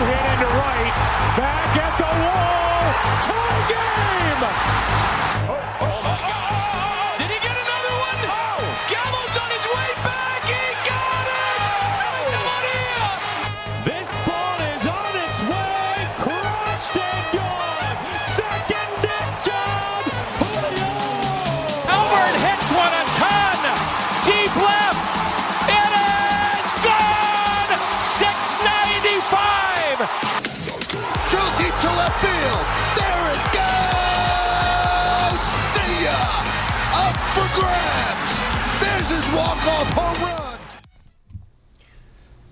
Hit into right. Back at the wall. Tie game. Oh,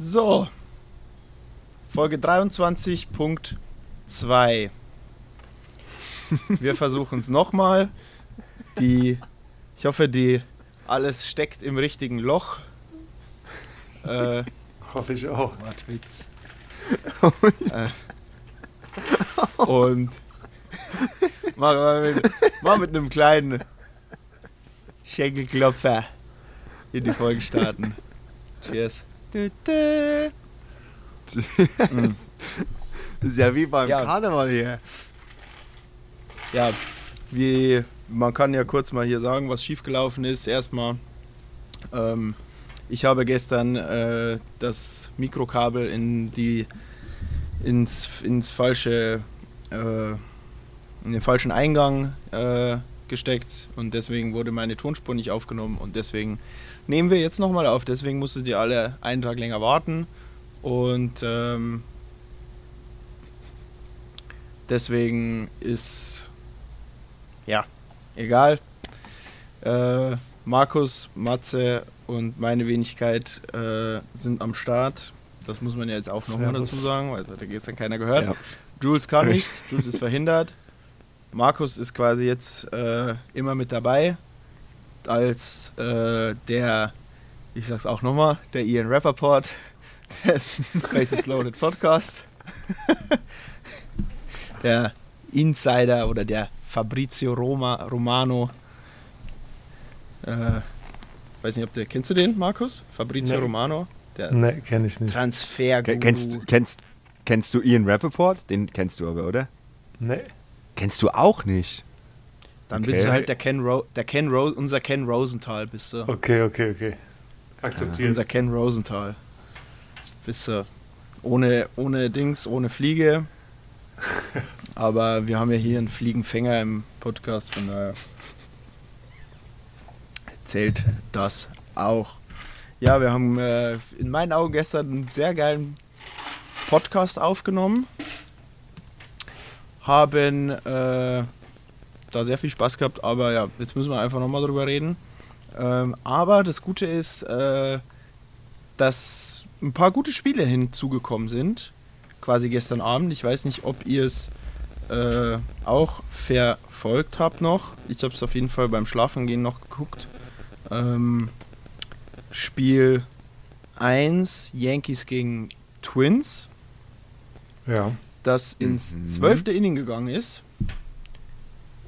So. Folge 23.2. Wir versuchen es nochmal. Die, ich hoffe, die alles steckt im richtigen Loch. Äh, Hoffe ich auch. Wortwitz. äh, und mach mal mit, mach mit einem kleinen Schenkelklopfer in die Folge starten. Cheers. Du, du. Das ist ja wie beim Ja. Karneval hier. Ja, wie man kann ja kurz mal hier sagen, was schiefgelaufen ist. Erstmal, ähm, ich habe gestern äh, das Mikrokabel in die ins, ins falsche äh, in den falschen Eingang äh, gesteckt und deswegen wurde meine Tonspur nicht aufgenommen und deswegen nehmen wir jetzt nochmal auf. Deswegen musstet ihr alle einen Tag länger warten und ähm, deswegen ist ja egal. Äh, Markus, Matze und meine Wenigkeit äh, sind am Start. Das muss man ja jetzt auch nochmal dazu sagen, weil es hat ja gestern keiner gehört. Ja. Jules kann nicht, Jules ist verhindert. Markus ist quasi jetzt äh, immer mit dabei als äh, der, ich sag's auch nochmal, der Ian Rappaport des Faces Loaded Podcast. der Insider oder der Fabrizio Roma, Romano. Äh, weiß nicht, ob der, kennst du den, Markus? Fabrizio Nee. Romano? Der Ne, kenne ich nicht. Transfer Ke- Kennst, kennst, kennst du Ian Rappaport? Den kennst du aber, oder? Ne. Kennst du auch nicht? Dann Okay. bist du halt der Ken, Ro der Ken Ro unser Ken Rosenthal bist du. Okay, okay, okay. Akzeptiert. Unser Ken Rosenthal. Bist du. Ohne, ohne Dings, ohne Fliege. Aber wir haben ja hier einen Fliegenfänger im Podcast, von daher zählt das auch. Ja, wir haben äh, in meinen Augen gestern einen sehr geilen Podcast aufgenommen. Haben äh, da sehr viel Spaß gehabt, aber ja, jetzt müssen wir einfach nochmal drüber reden. Ähm, aber das Gute ist, äh, dass ein paar gute Spiele hinzugekommen sind. Quasi gestern Abend. Ich weiß nicht, ob ihr es äh, auch verfolgt habt noch. Ich habe es auf jeden Fall beim Schlafengehen noch geguckt. Ähm, Spiel 1, Yankees gegen Twins, Ja. das ins Mhm. zwölfte Inning gegangen ist.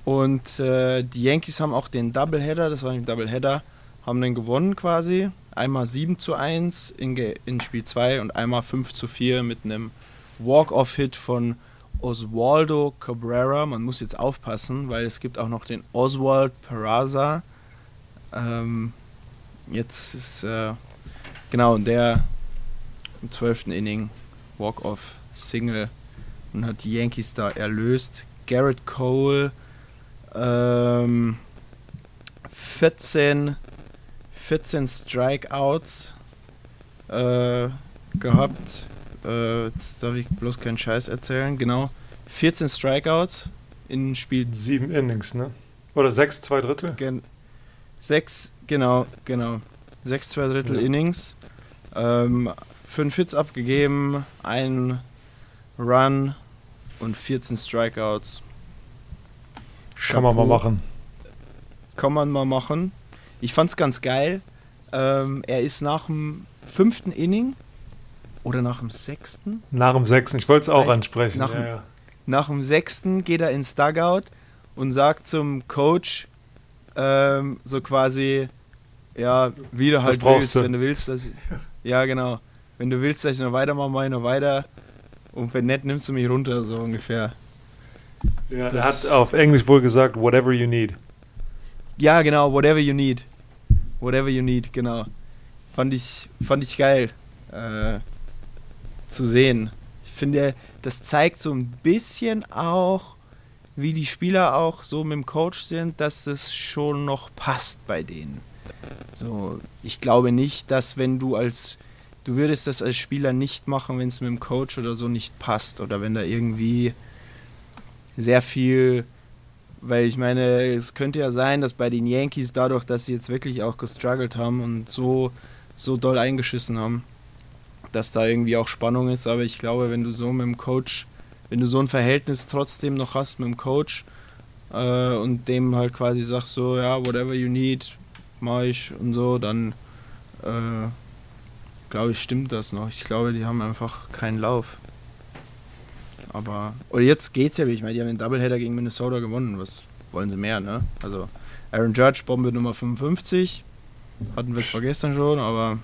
Und äh, die Yankees haben auch den Doubleheader, das war ein Doubleheader, haben den gewonnen quasi. Einmal 7 zu 1 in, in Spiel 2 und einmal 5 zu 4 mit einem Walk-Off-Hit von Oswaldo Cabrera. Man muss jetzt aufpassen, weil es gibt auch noch den Oswald Peraza. Ähm, jetzt ist, äh, genau, der im 12. Inning Walk-Off-Single und hat die Yankees da erlöst. Garrett Cole ähm, 14, 14 Strikeouts äh, gehabt. Äh, jetzt darf ich bloß keinen Scheiß erzählen. Genau. 14 Strikeouts in Spiel Sieben Innings, ne? Oder sechs, zwei Drittel? Gen sechs, genau, genau. Sechs, zwei Drittel Ja. Innings. Ähm, fünf Hits abgegeben, ein Run und 14 Strikeouts. Kann man mal Chapeau. machen. Kann man mal machen. Ich fand's ganz geil. Ähm, er ist nach dem fünften Inning oder nach dem sechsten? Nach dem sechsten, ich wollte es auch Vielleicht ansprechen. nach dem- ja, ja. Nach dem sechsten geht er ins Dugout und sagt zum Coach ähm, so quasi, ja, wie du halt willst, du. wenn du willst, dass ja genau, wenn du willst, dass ich noch weitermache, mache ich noch weiter. Und wenn nicht, nimmst du mich runter, so ungefähr. Ja, er hat auf Englisch wohl gesagt, whatever you need. Ja, genau, whatever you need. Whatever you need, genau. Fand ich, fand ich geil äh, zu sehen. Ich finde, das zeigt so ein bisschen auch, wie die Spieler auch so mit dem Coach sind, dass es schon noch passt bei denen. So, ich glaube nicht, dass wenn du als du würdest das als Spieler nicht machen, wenn es mit dem Coach oder so nicht passt oder wenn da irgendwie sehr viel weil ich meine, es könnte ja sein, dass bei den Yankees dadurch, dass sie jetzt wirklich auch gestruggelt haben und so, so doll eingeschissen haben, dass da irgendwie auch Spannung ist. Aber ich glaube, wenn du so mit dem Coach, wenn du so ein Verhältnis trotzdem noch hast mit dem Coach äh, und dem halt quasi sagst so, ja, whatever you need, mach ich und so, dann äh, glaube ich, stimmt das noch. Ich glaube, die haben einfach keinen Lauf. Aber, oder jetzt geht's ja, wie ich meine, die haben den Doubleheader gegen Minnesota gewonnen. Was wollen sie mehr, ne? Also, Aaron Judge, Bombe Nummer 55. Hatten wir zwar gestern schon, aber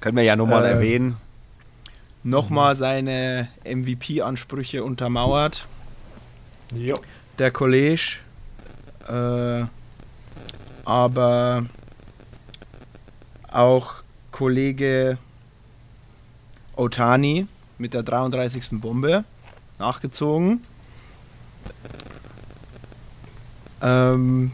Können wir ja nochmal Äh, erwähnen. nochmal seine MVP-Ansprüche untermauert. Jo. der College. Äh, aber auch Kollege Otani mit der 33. Bombe nachgezogen. Ähm,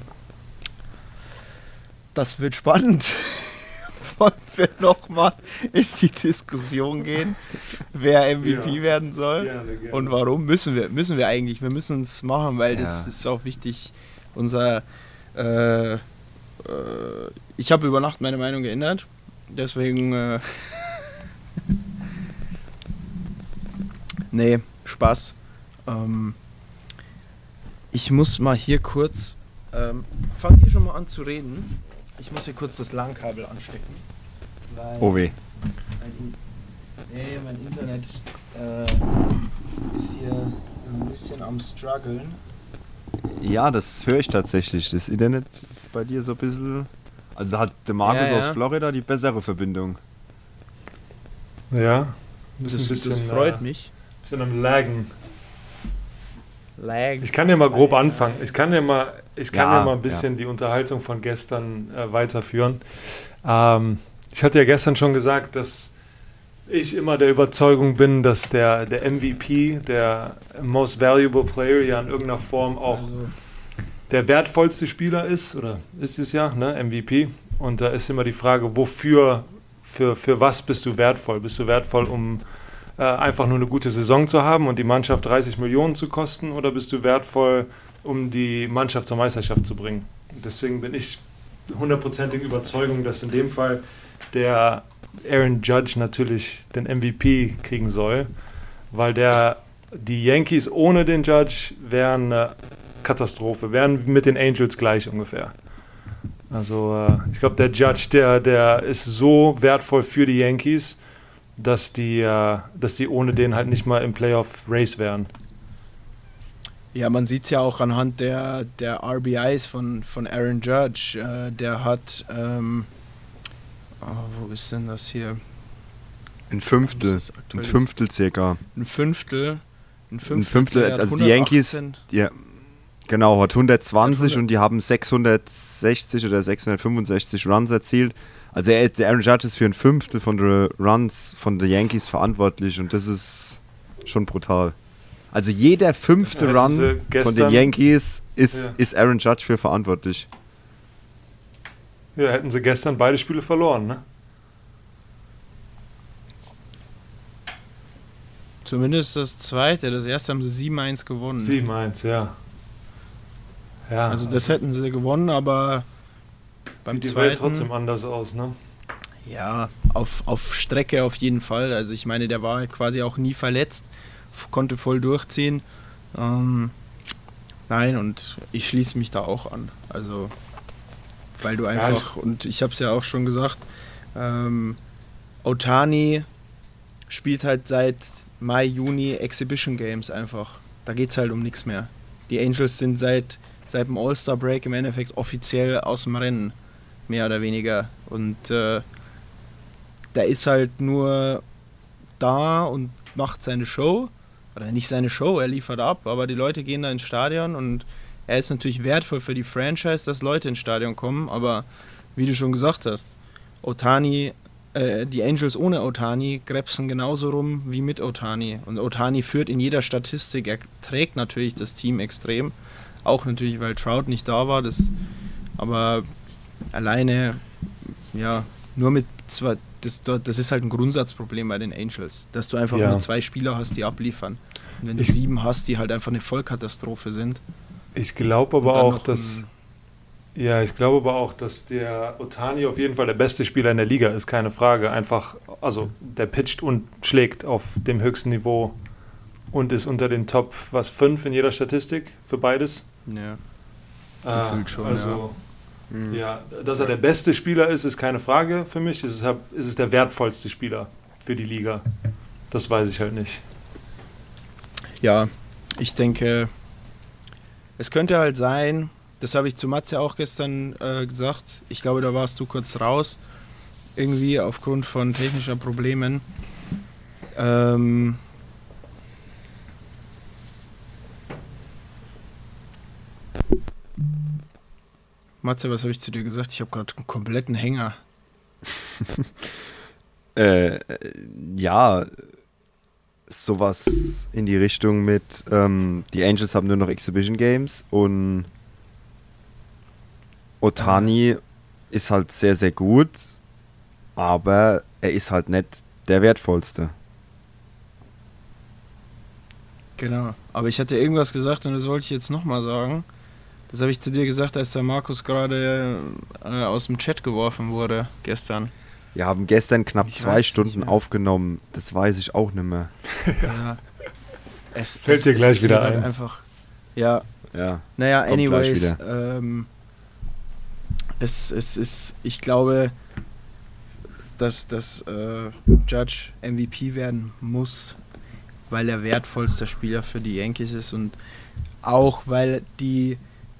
das wird spannend. Wollen wir nochmal in die Diskussion gehen, wer MVP Ja. werden soll? Gerne, gerne. Und warum müssen wir? Müssen wir eigentlich? Wir müssen es machen, weil das Ja. ist auch wichtig. Unser, äh, äh, ich habe über Nacht meine Meinung geändert, deswegen, äh, nee, Spaß. Ähm, ich muss mal hier kurz, ähm, fang hier schon mal an zu reden. Ich muss hier kurz das LAN-Kabel anstecken. Weil Oh weh. mein, In nee, mein Internet äh, ist hier so ein bisschen am struggeln. Ja, das höre ich tatsächlich. Das Internet ist bei dir so ein bisschen. Also da hat der Markus Ja, ja. aus Florida die bessere Verbindung. Ja. Das, Ist ein bisschen, das freut äh, mich. Bisschen am Laggen. Lag. Ich kann ja mal grob anfangen. Ich kann ja mal, ich kann ja, Ja, mal ein bisschen die Unterhaltung von gestern äh, weiterführen. Ähm, ich hatte ja gestern schon gesagt, dass ich immer der Überzeugung bin, dass der, der MVP, der Most Valuable Player, ja in irgendeiner Form auch Also, der wertvollste Spieler ist, oder ist es ja, ne, MVP. Und da ist immer die Frage, wofür, für, für was bist du wertvoll? Bist du wertvoll, um äh, einfach nur eine gute Saison zu haben und die Mannschaft 30 Millionen zu kosten, oder bist du wertvoll, um die Mannschaft zur Meisterschaft zu bringen? Deswegen bin ich hundertprozentig Überzeugung, dass in dem Fall der Aaron Judge natürlich den MVP kriegen soll, weil der die Yankees ohne den Judge wären eine Katastrophe, wären mit den Angels gleich ungefähr. Also äh, ich glaube, der Judge, der, der ist so wertvoll für die Yankees, dass die, äh, dass die ohne den halt nicht mal im Playoff-Race wären. ja, man sieht es ja auch anhand der, der RBIs von, von Aaron Judge. Äh, der hat, ähm, oh, wo ist denn das hier? Ein Fünftel. Ein Fünftel circa. Ein Fünftel. Ein Fünftel, Ein Fünftel, also die Yankees, 118. die, genau, hat 120 100. und die haben 660 oder 665 Runs erzielt. Also er, der Aaron Judge ist für ein Fünftel von den Runs von den Yankees verantwortlich und das ist schon brutal. Also jeder fünfte Das heißt, Run äh, von den Yankees ist, Ja. ist Aaron Judge für verantwortlich. Ja, hätten sie gestern beide Spiele verloren, ne? Zumindest das zweite. Das erste haben sie 7-1 gewonnen. 7-1, ja. Ja, Also das hätten sie gewonnen, aber beim sieht die Welt trotzdem anders aus, ne? ja auf, auf Strecke auf jeden Fall. Also ich meine, der war quasi auch nie verletzt, konnte voll durchziehen. Ähm, nein, und ich schließe mich da auch an. Also weil du einfach und ich habe es ja auch schon gesagt, ähm, Otani spielt halt seit Mai, Juni Exhibition Games einfach. Da geht es halt um nichts mehr. Die Angels sind seit, seit dem All-Star-Break im Endeffekt offiziell aus dem Rennen, mehr oder weniger. Und äh, da ist halt nur da und macht seine Show. Oder nicht seine Show, er liefert ab, aber die Leute gehen da ins Stadion und er ist natürlich wertvoll für die Franchise, dass Leute ins Stadion kommen, aber wie du schon gesagt hast, Otani, äh, die Angels ohne Otani gräpsen genauso rum wie mit Otani. Und Otani führt in jeder Statistik, er trägt natürlich das Team extrem. Auch natürlich, weil Trout nicht da war, das, aber alleine, ja, nur mit zwei, das, das ist halt ein Grundsatzproblem bei den Angels, dass du einfach Ja. nur zwei Spieler hast, die abliefern. Und wenn du Ich- sieben hast, die halt einfach eine Vollkatastrophe sind. Ich glaube aber auch, dass. Ja, ich glaube aber auch, dass der Otani auf jeden Fall der beste Spieler in der Liga ist, keine Frage. Einfach, also der pitcht und schlägt auf dem höchsten Niveau und ist unter den Top, was, fünf in jeder Statistik für beides. Ja. Ah, Gefühlt schon, also, ja. Dass er der beste Spieler ist, ist keine Frage für mich. Es ist, ist es der wertvollste Spieler für die Liga. Das weiß ich halt nicht. Ja, ich denke, es könnte halt sein, das habe ich zu Matze auch gestern äh, gesagt, ich glaube, da warst du kurz raus, irgendwie aufgrund von technischer Problemen. Ähm, Matze, was habe ich zu dir gesagt? Ich habe gerade einen kompletten Hänger. Äh, ja, sowas in die Richtung mit, ähm, die Angels haben nur noch Exhibition Games und Otani ist halt sehr, sehr gut, aber er ist halt nicht der wertvollste. Genau. Aber ich hatte irgendwas gesagt und das wollte ich jetzt nochmal sagen. Das habe ich zu dir gesagt, als der Markus gerade äh, aus dem Chat geworfen wurde gestern. Wir haben gestern knapp Ich zwei es Stunden aufgenommen, das weiß ich auch nicht mehr. Ja. Es, Fällt dir gleich wieder ein. Einfach. Ja, Ja, naja, Kommt anyways. Ähm, es, es ist, ich glaube, dass, dass äh, Judge MVP werden muss, weil er wertvollster Spieler für die Yankees ist und auch weil die,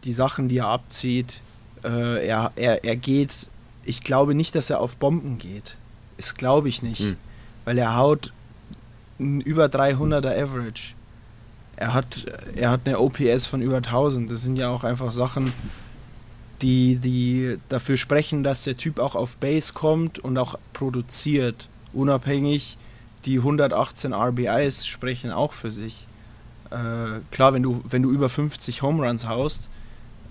die Sachen, die er abzieht, äh, er, er, er geht, ich glaube nicht, dass er auf Bomben geht. Das glaube ich nicht, Hm. weil er haut ein über 300er Average. Er hat, er hat eine OPS von über 1000. Das sind ja auch einfach Sachen, die, die dafür sprechen, dass der Typ auch auf Base kommt und auch produziert. Unabhängig, die 118 RBIs sprechen auch für sich. Äh, klar, wenn du, wenn du über 50 Home Runs haust,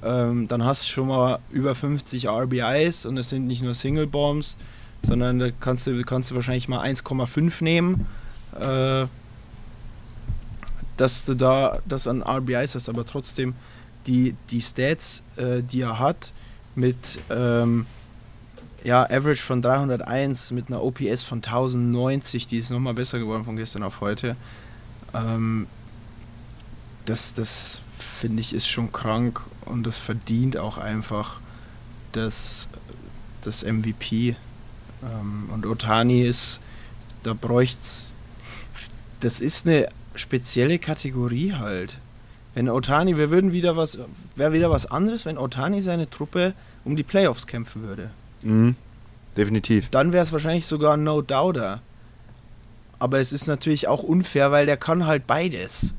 ähm, dann hast du schon mal über 50 RBIs und es sind nicht nur Single Bombs, sondern da kannst du, kannst du wahrscheinlich mal 1,5 nehmen. Äh, dass du da das an RBIs hast, aber trotzdem die, die Stats, äh, die er hat, mit ähm, ja, Average von 301, mit einer OPS von 1090, die ist nochmal besser geworden von gestern auf heute. Ähm, das das finde ich ist schon krank und das verdient auch einfach das, das MVP. Ähm, und Otani ist, da bräucht's, das ist eine spezielle Kategorie halt. Wenn Otani, wir würden wieder was, wäre wieder was anderes, wenn Otani seine Truppe um die Playoffs kämpfen würde. mhm. definitiv. Dann wäre es wahrscheinlich sogar ein No-Doubter. Aber es ist natürlich auch unfair, weil der kann halt beides.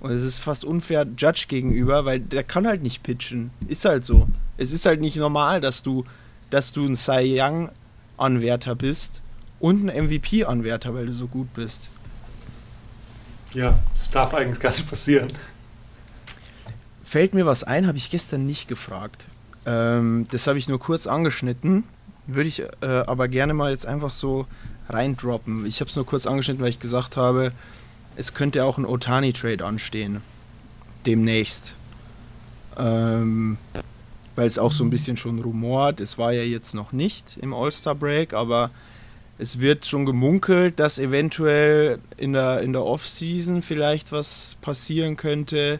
Und es ist fast unfair Judge gegenüber, weil der kann halt nicht pitchen. Ist halt so. Es ist halt nicht normal, dass du, dass du ein Cy Young-Anwärter bist und ein MVP-Anwärter, weil du so gut bist. Ja, das darf eigentlich gar nicht passieren. Fällt mir was ein, habe ich gestern nicht gefragt. Ähm, das habe ich nur kurz angeschnitten. Würde ich äh, aber gerne mal jetzt einfach so reindroppen. Ich habe es nur kurz angeschnitten, weil ich gesagt habe, es könnte auch ein Otani-Trade anstehen. Demnächst. Ähm, weil es auch so ein bisschen schon rumort. Es war ja jetzt noch nicht im All-Star-Break, aber es wird schon gemunkelt, dass eventuell in der, in der Off-Season vielleicht was passieren könnte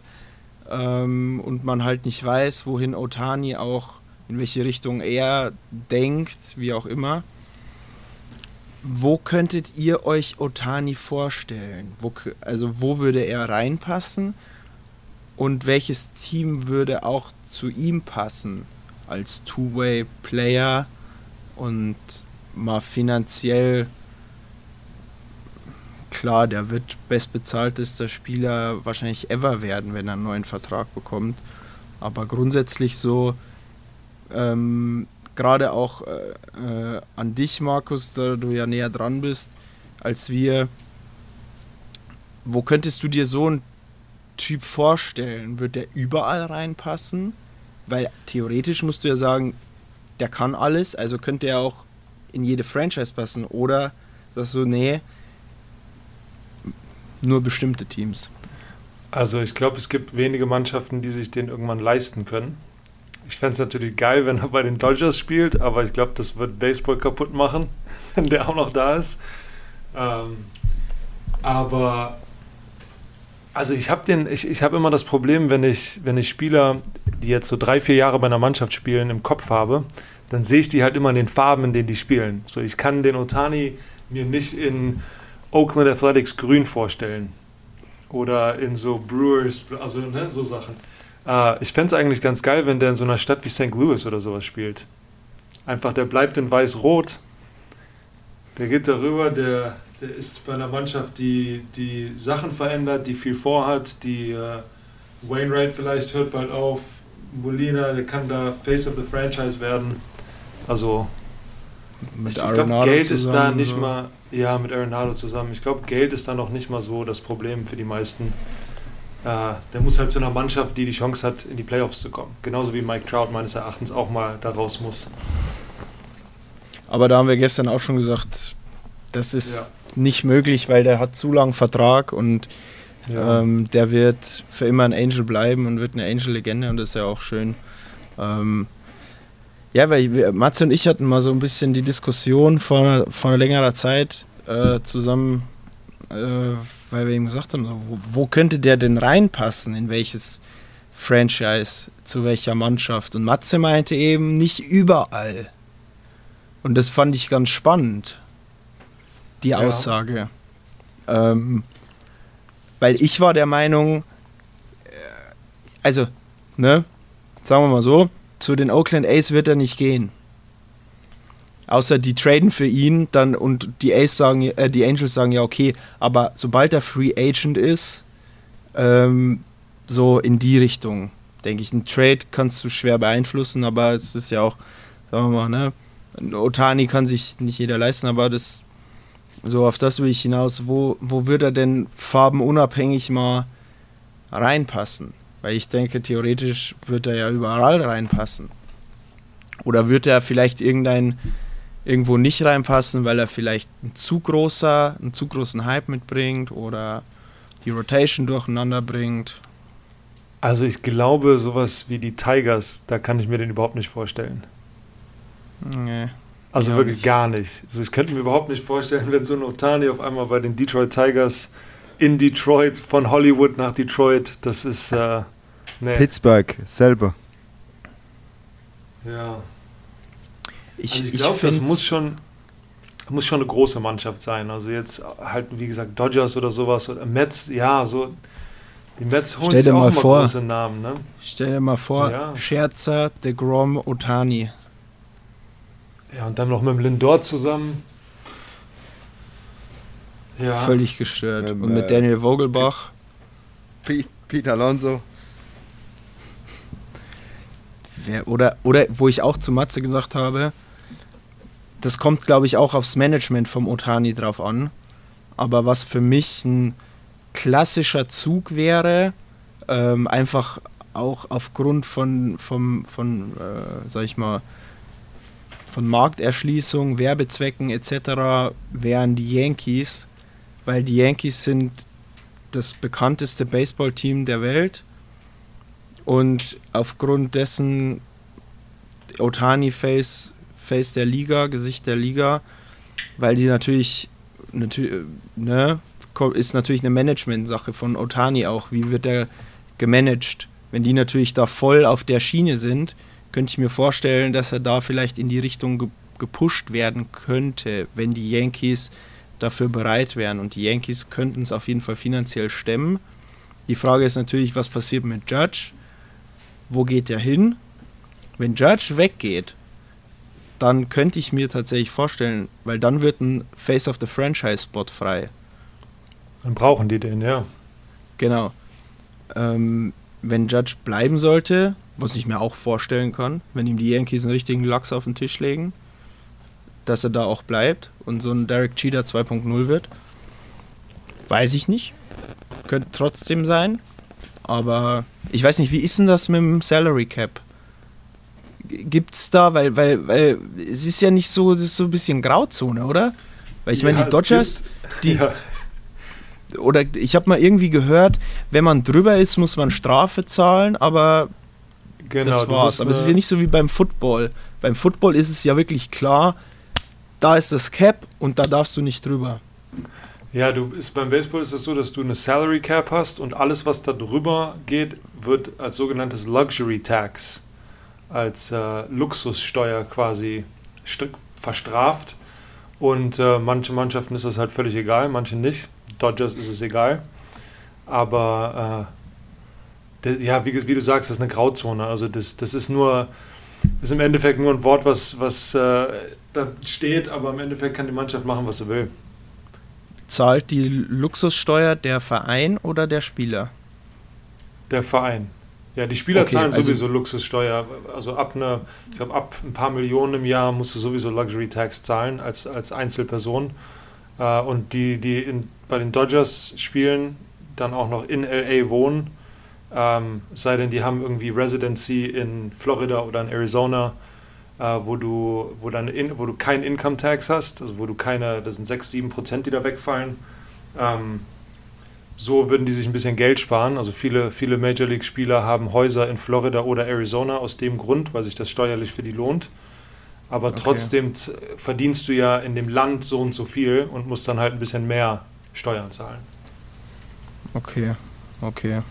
ähm, und man halt nicht weiß, wohin Otani auch, in welche Richtung er denkt, wie auch immer. Wo könntet ihr euch Otani vorstellen? Wo, also wo würde er reinpassen? Und welches Team würde auch zu ihm passen als Two-Way-Player und mal finanziell klar, der wird bestbezahltester Spieler wahrscheinlich ever werden, wenn er einen neuen Vertrag bekommt. Aber grundsätzlich so, ähm, gerade auch äh, äh, an dich, Markus, da du ja näher dran bist als wir. Wo könntest du dir so einen Typ vorstellen? Wird der überall reinpassen? Weil theoretisch musst du ja sagen, der kann alles, also könnte er auch in jede Franchise passen. Oder sagst du, nee, nur bestimmte Teams. Also ich glaube, es gibt wenige Mannschaften, die sich den irgendwann leisten können. Ich fände es natürlich geil, wenn er bei den Dodgers spielt, aber ich glaube, das wird Baseball kaputt machen, wenn der auch noch da ist. Ähm, aber also ich habe ich, ich habe immer das Problem, wenn ich, wenn ich Spieler, die jetzt so drei, vier Jahre bei einer Mannschaft spielen, im Kopf habe, dann sehe ich die halt immer in den Farben, in denen die spielen. So, ich kann den Otani mir nicht in Oakland Athletics grün vorstellen. Oder in so Brewers, also ne, so Sachen. Äh, ich fände es eigentlich ganz geil, wenn der in so einer Stadt wie St. Louis oder sowas spielt. Einfach, der bleibt in weiß-rot. Der geht darüber, der, der ist bei einer Mannschaft, die, die Sachen verändert, die viel vorhat, die äh, Wainwright vielleicht hört bald auf, Molina, der kann da Face of the Franchise werden. Also Mit ich glaube, Geld ist da zusammen, nicht so. mal, ja, mit Arenado zusammen. Ich glaube, Geld ist da noch nicht mal so das Problem für die meisten. Äh, der muss halt zu einer Mannschaft, die die Chance hat, in die Playoffs zu kommen. Genauso wie Mike Trout meines Erachtens auch mal da raus muss. Aber da haben wir gestern auch schon gesagt, das ist Ja. nicht möglich, weil der hat zu langen Vertrag und Ja. ähm, der wird für immer ein Angel bleiben und wird eine Angel-Legende und das ist ja auch schön. Ähm, ja, weil Matze und ich hatten mal so ein bisschen die Diskussion vor, vor längerer Zeit äh, zusammen, äh, weil wir ihm gesagt haben, wo, wo könnte der denn reinpassen, in welches Franchise, zu welcher Mannschaft? Und Matze meinte eben nicht überall. Und das fand ich ganz spannend, die Ja. Aussage. Ähm, weil ich war der Meinung, äh, also, ne, sagen wir mal so, zu den Oakland A's wird er nicht gehen. Außer die traden für ihn dann und die A's sagen, äh, die Angels sagen ja okay, aber sobald er Free Agent ist, ähm, so in die Richtung, denke ich. Ein Trade kannst du schwer beeinflussen, aber es ist ja auch, sagen wir mal, ne, Otani kann sich nicht jeder leisten, aber das so auf das will ich hinaus. Wo, wo wird er denn farbenunabhängig mal reinpassen? Weil ich denke, theoretisch wird er ja überall reinpassen. Oder wird er vielleicht irgendein irgendwo nicht reinpassen, weil er vielleicht ein zu großer, einen zu großen Hype mitbringt oder die Rotation durcheinander bringt. Also ich glaube, sowas wie die Tigers, da kann ich mir den überhaupt nicht vorstellen. Nee. Also wirklich nicht. gar nicht. Also ich könnte mir überhaupt nicht vorstellen, wenn so ein Otani auf einmal bei den Detroit Tigers in Detroit von Hollywood nach Detroit, das ist äh, nee. Pittsburgh selber. Ja. Ich, Also ich glaube, das muss schon, muss schon eine große Mannschaft sein. Also jetzt halt, wie gesagt, Dodgers oder sowas oder Mets, ja, so. Die Mets holen sich auch mal vor. große Namen, ne? Stell dir mal vor, Ja. Scherzer, DeGrom, Otani. Ja, und dann noch mit dem Lindor zusammen. Ja. Völlig gestört. Ähm, Und mit äh, Daniel Vogelbach. Pete, Pete Alonso. Wer, oder, oder wo ich auch zu Matze gesagt habe, das kommt, glaube ich, auch aufs Management vom Otani drauf an. Aber was für mich ein klassischer Zug wäre, ähm, einfach auch aufgrund von, vom, von äh, sag ich mal, von Markterschließung, Werbezwecken etc. wären die Yankees, weil die Yankees sind das bekannteste Baseballteam der Welt und aufgrund dessen Otani Face, Face der Liga, Gesicht der Liga, weil die natürlich, natürlich ne, ist natürlich eine Management-Sache von Otani auch. Wie wird er gemanagt? Wenn die natürlich da voll auf der Schiene sind, könnte ich mir vorstellen, dass er da vielleicht in die Richtung ge gepusht werden könnte, wenn die Yankees dafür bereit wären. Und die Yankees könnten es auf jeden Fall finanziell stemmen. Die Frage ist natürlich, was passiert mit Judge? Wo geht er hin? Wenn Judge weggeht, dann könnte ich mir tatsächlich vorstellen, weil dann wird ein Face of the Franchise Spot frei. Dann brauchen die den, ja. Genau. Ähm, wenn Judge bleiben sollte, was ich mir auch vorstellen kann, wenn ihm die Yankees einen richtigen Lachs auf den Tisch legen, dass er da auch bleibt und so ein Derek Cheater 2.0 wird. Weiß ich nicht. Könnte trotzdem sein. Aber ich weiß nicht, wie ist denn das mit dem Salary Cap? G- Gibt's da, weil, weil, weil es ist ja nicht so, das ist so ein bisschen Grauzone, oder? Weil ich meine, Ja, die es Dodgers, gibt- die, ja. oder ich habe mal irgendwie gehört, wenn man drüber ist, muss man Strafe zahlen, aber Genau, das war's. Aber es ist eine- ja nicht so wie beim Football. Beim Football ist es ja wirklich klar, da ist das Cap und da darfst du nicht drüber. Ja, du ist beim Baseball ist es so, dass du eine Salary Cap hast und alles, was da drüber geht, wird als sogenanntes Luxury Tax, als äh, Luxussteuer quasi st- verstraft. Und äh, manche Mannschaften ist das halt völlig egal, manche nicht. Dodgers ist es egal. Aber äh, ja, wie, wie du sagst, das ist eine Grauzone. Also das, das ist nur, ist im Endeffekt nur ein Wort, was, was äh, da steht, aber im Endeffekt kann die Mannschaft machen, was sie will. Zahlt die Luxussteuer der Verein oder der Spieler? Der Verein. Ja, die Spieler Okay, zahlen also- sowieso Luxussteuer. Also ab einer, ich glaube, ab ein paar Millionen im Jahr musst du sowieso Luxury Tax zahlen als, als Einzelperson. Äh, und die, die in, bei den Dodgers spielen, dann auch noch in LA wohnen, ähm, sei denn, die haben irgendwie Residency in Florida oder in Arizona, äh, wo du, wo, dann in, wo du kein Income Tax hast, also wo du keine, das sind 6, 7 Prozent, die da wegfallen. Ähm, so würden die sich ein bisschen Geld sparen. Also viele, viele Major League-Spieler haben Häuser in Florida oder Arizona aus dem Grund, weil sich das steuerlich für die lohnt. Aber Okay. trotzdem verdienst du ja in dem Land so und so viel und musst dann halt ein bisschen mehr Steuern zahlen. Okay, okay.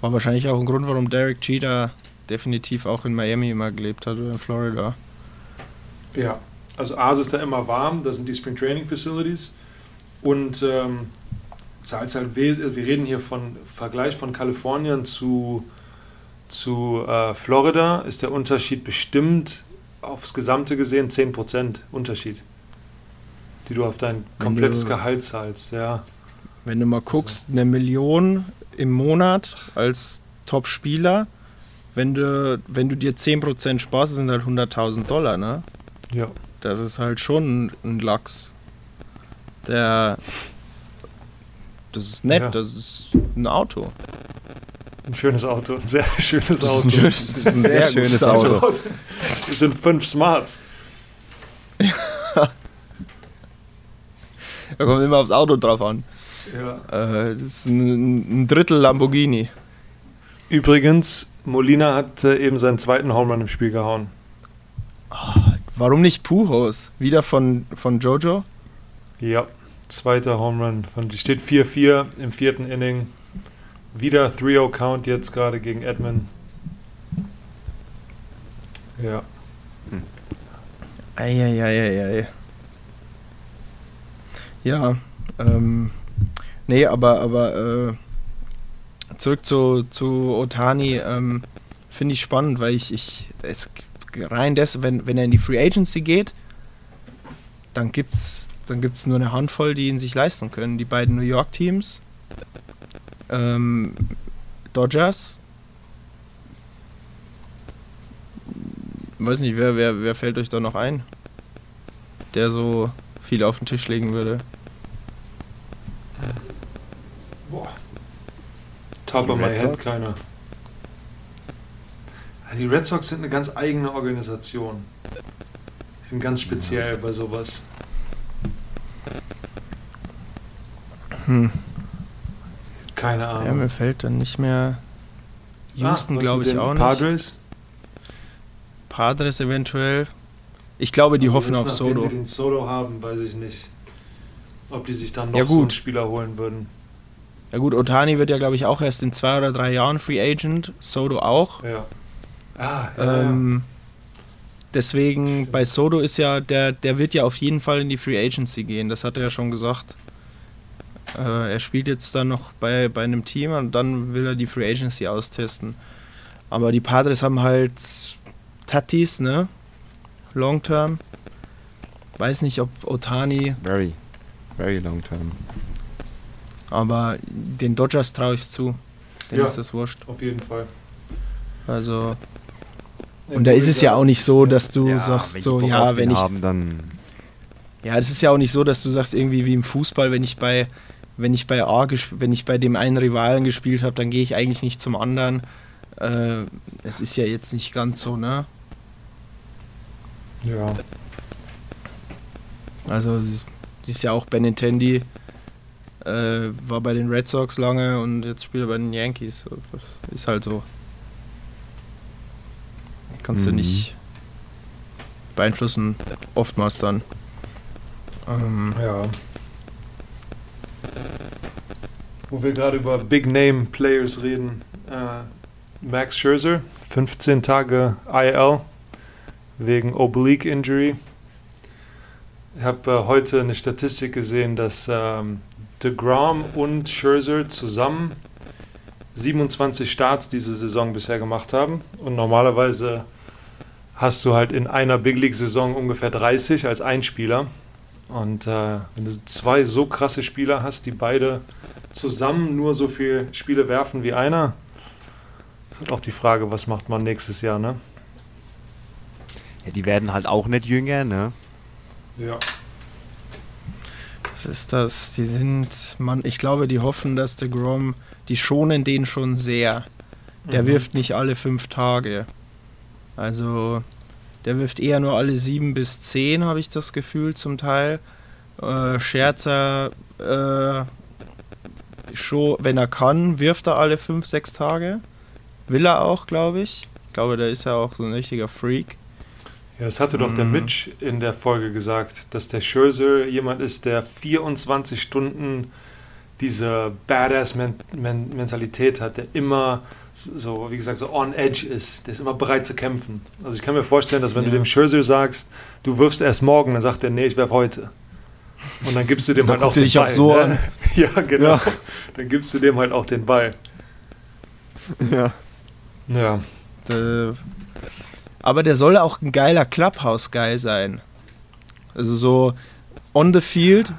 War wahrscheinlich auch ein Grund, warum Derek Jeter definitiv auch in Miami immer gelebt hat oder in Florida. Ja, also A es ist da immer warm, da sind die Spring Training Facilities und ähm, zahlst halt wir reden hier von Vergleich von Kalifornien zu, zu äh, Florida, ist der Unterschied bestimmt aufs Gesamte gesehen 10% Unterschied, die du auf dein komplettes du- Gehalt zahlst, ja. Wenn du mal guckst, eine Million im Monat als Top-Spieler, wenn du, wenn du dir 10% sparst, sind halt 100.000 Dollar, ne? Ja. Das ist halt schon ein Lachs. Der. Das ist nett, Ja. das ist ein Auto. Ein schönes Auto, ein sehr schönes Das ist Auto. ein, schönes, das ist ein sehr, Sehr schönes Auto. Auto. Das sind fünf Smarts. Da kommt immer aufs Auto drauf an. Ja. Äh, das ist ein, ein Drittel Lamborghini. Übrigens, Molina hat äh, eben seinen zweiten Home Run im Spiel gehauen. Warum nicht Pujols? Wieder von, von Jojo? Ja, zweiter Home Run. Die steht 4-4 im vierten Inning. Wieder 3-0 Count jetzt gerade gegen Edmund. Ja. Eieieiei. Ja, ähm, nee, aber, aber äh, zurück zu, zu Otani, ähm, finde ich spannend, weil ich, ich es rein des, wenn, wenn er in die Free Agency geht, dann gibt's, dann gibt's nur eine Handvoll, die ihn sich leisten können. Die beiden New York Teams, ähm, Dodgers. Weiß nicht, wer, wer, wer fällt euch da noch ein? Der so viel auf den Tisch legen würde. Boah. Top of my head, keiner. Ja, Die Red Sox sind eine ganz eigene Organisation. Die sind ganz speziell bei sowas. Hm. Keine Ja, Ahnung. mir fällt dann nicht mehr. Houston Ah, glaube ich auch nicht. Padres? Padres eventuell. Ich glaube, die hoffen Jetzt, auf nachdem Soto. wir den Soto haben, weiß ich nicht. Ob die sich dann noch Ja, so einen gut. Spieler holen würden. Ja gut, Otani wird ja glaube ich auch erst in zwei oder drei Jahren Free Agent. Soto auch. Ja. Ah, ja, Ähm, deswegen bei Soto ist ja, der, der wird ja auf jeden Fall in die Free Agency gehen. Das hat er ja schon gesagt. Äh, er spielt jetzt dann noch bei, bei einem Team und dann will er die Free Agency austesten. Aber die Padres haben halt Tatis, ne? Long Term. Weiß nicht, ob Otani. Very, very long term. Aber den Dodgers traue ich zu. Denen Ja. ist das wurscht. Auf jeden Fall. Also. Und da ist es ja auch nicht so, dass du Ja, sagst, so, Bock ja, wenn ich. haben, dann Ja, das ist ja auch nicht so, dass du sagst, irgendwie wie im Fußball, wenn ich bei, wenn ich bei A wenn ich bei dem einen Rivalen gespielt habe, dann gehe ich eigentlich nicht zum anderen. Äh, es ist ja jetzt nicht ganz so, ne? Ja. Also sie- siehst ja auch Benintendi äh, war bei den Red Sox lange und jetzt spielt er bei den Yankees. Ist halt so. Kannst du Mhm. nicht beeinflussen, oftmals dann. Ähm, Ja. Wo wir gerade über Big Name Players reden. Äh, Max Scherzer, 15 Tage IL wegen Oblique Injury. Ich habe äh, heute eine Statistik gesehen, dass ähm, DeGrom und Scherzer zusammen 27 Starts diese Saison bisher gemacht haben. Und normalerweise hast du halt in einer Big League-Saison ungefähr 30 als Einspieler. Und äh, wenn du zwei so krasse Spieler hast, die beide zusammen nur so viele Spiele werfen wie einer, ist halt auch die Frage, was macht man nächstes Jahr, ne? ja, die werden halt auch nicht jünger, ne? Ja. Was ist das? Die sind, man, ich glaube, die hoffen, dass der Grom, die schonen den schon sehr. Der Mhm. wirft nicht alle fünf Tage. Also, der wirft eher nur alle sieben bis zehn, habe ich das Gefühl, zum Teil. Äh, Scherzer, äh, schon, wenn er kann, wirft er alle fünf, sechs Tage. Will er auch, glaube ich. Ich glaube, da ist er auch so ein richtiger Freak. Ja, das hatte doch der Mhm. Mitch in der Folge gesagt, dass der Scherzer jemand ist, der 24 Stunden diese Badass-Mentalität hat, der immer so, wie gesagt, so on edge ist, der ist immer bereit zu kämpfen. Also ich kann mir vorstellen, dass wenn du Ja. dem Scherzer sagst, du wirfst erst morgen, dann sagt er, nee, ich werf heute. Und dann gibst du dem halt auch den auch Ball. so ne? Ja, genau. Ja. Dann gibst du dem halt auch den Ball. Ja. Ja. Äh, aber der soll auch ein geiler Clubhouse-Guy sein. Also so on the field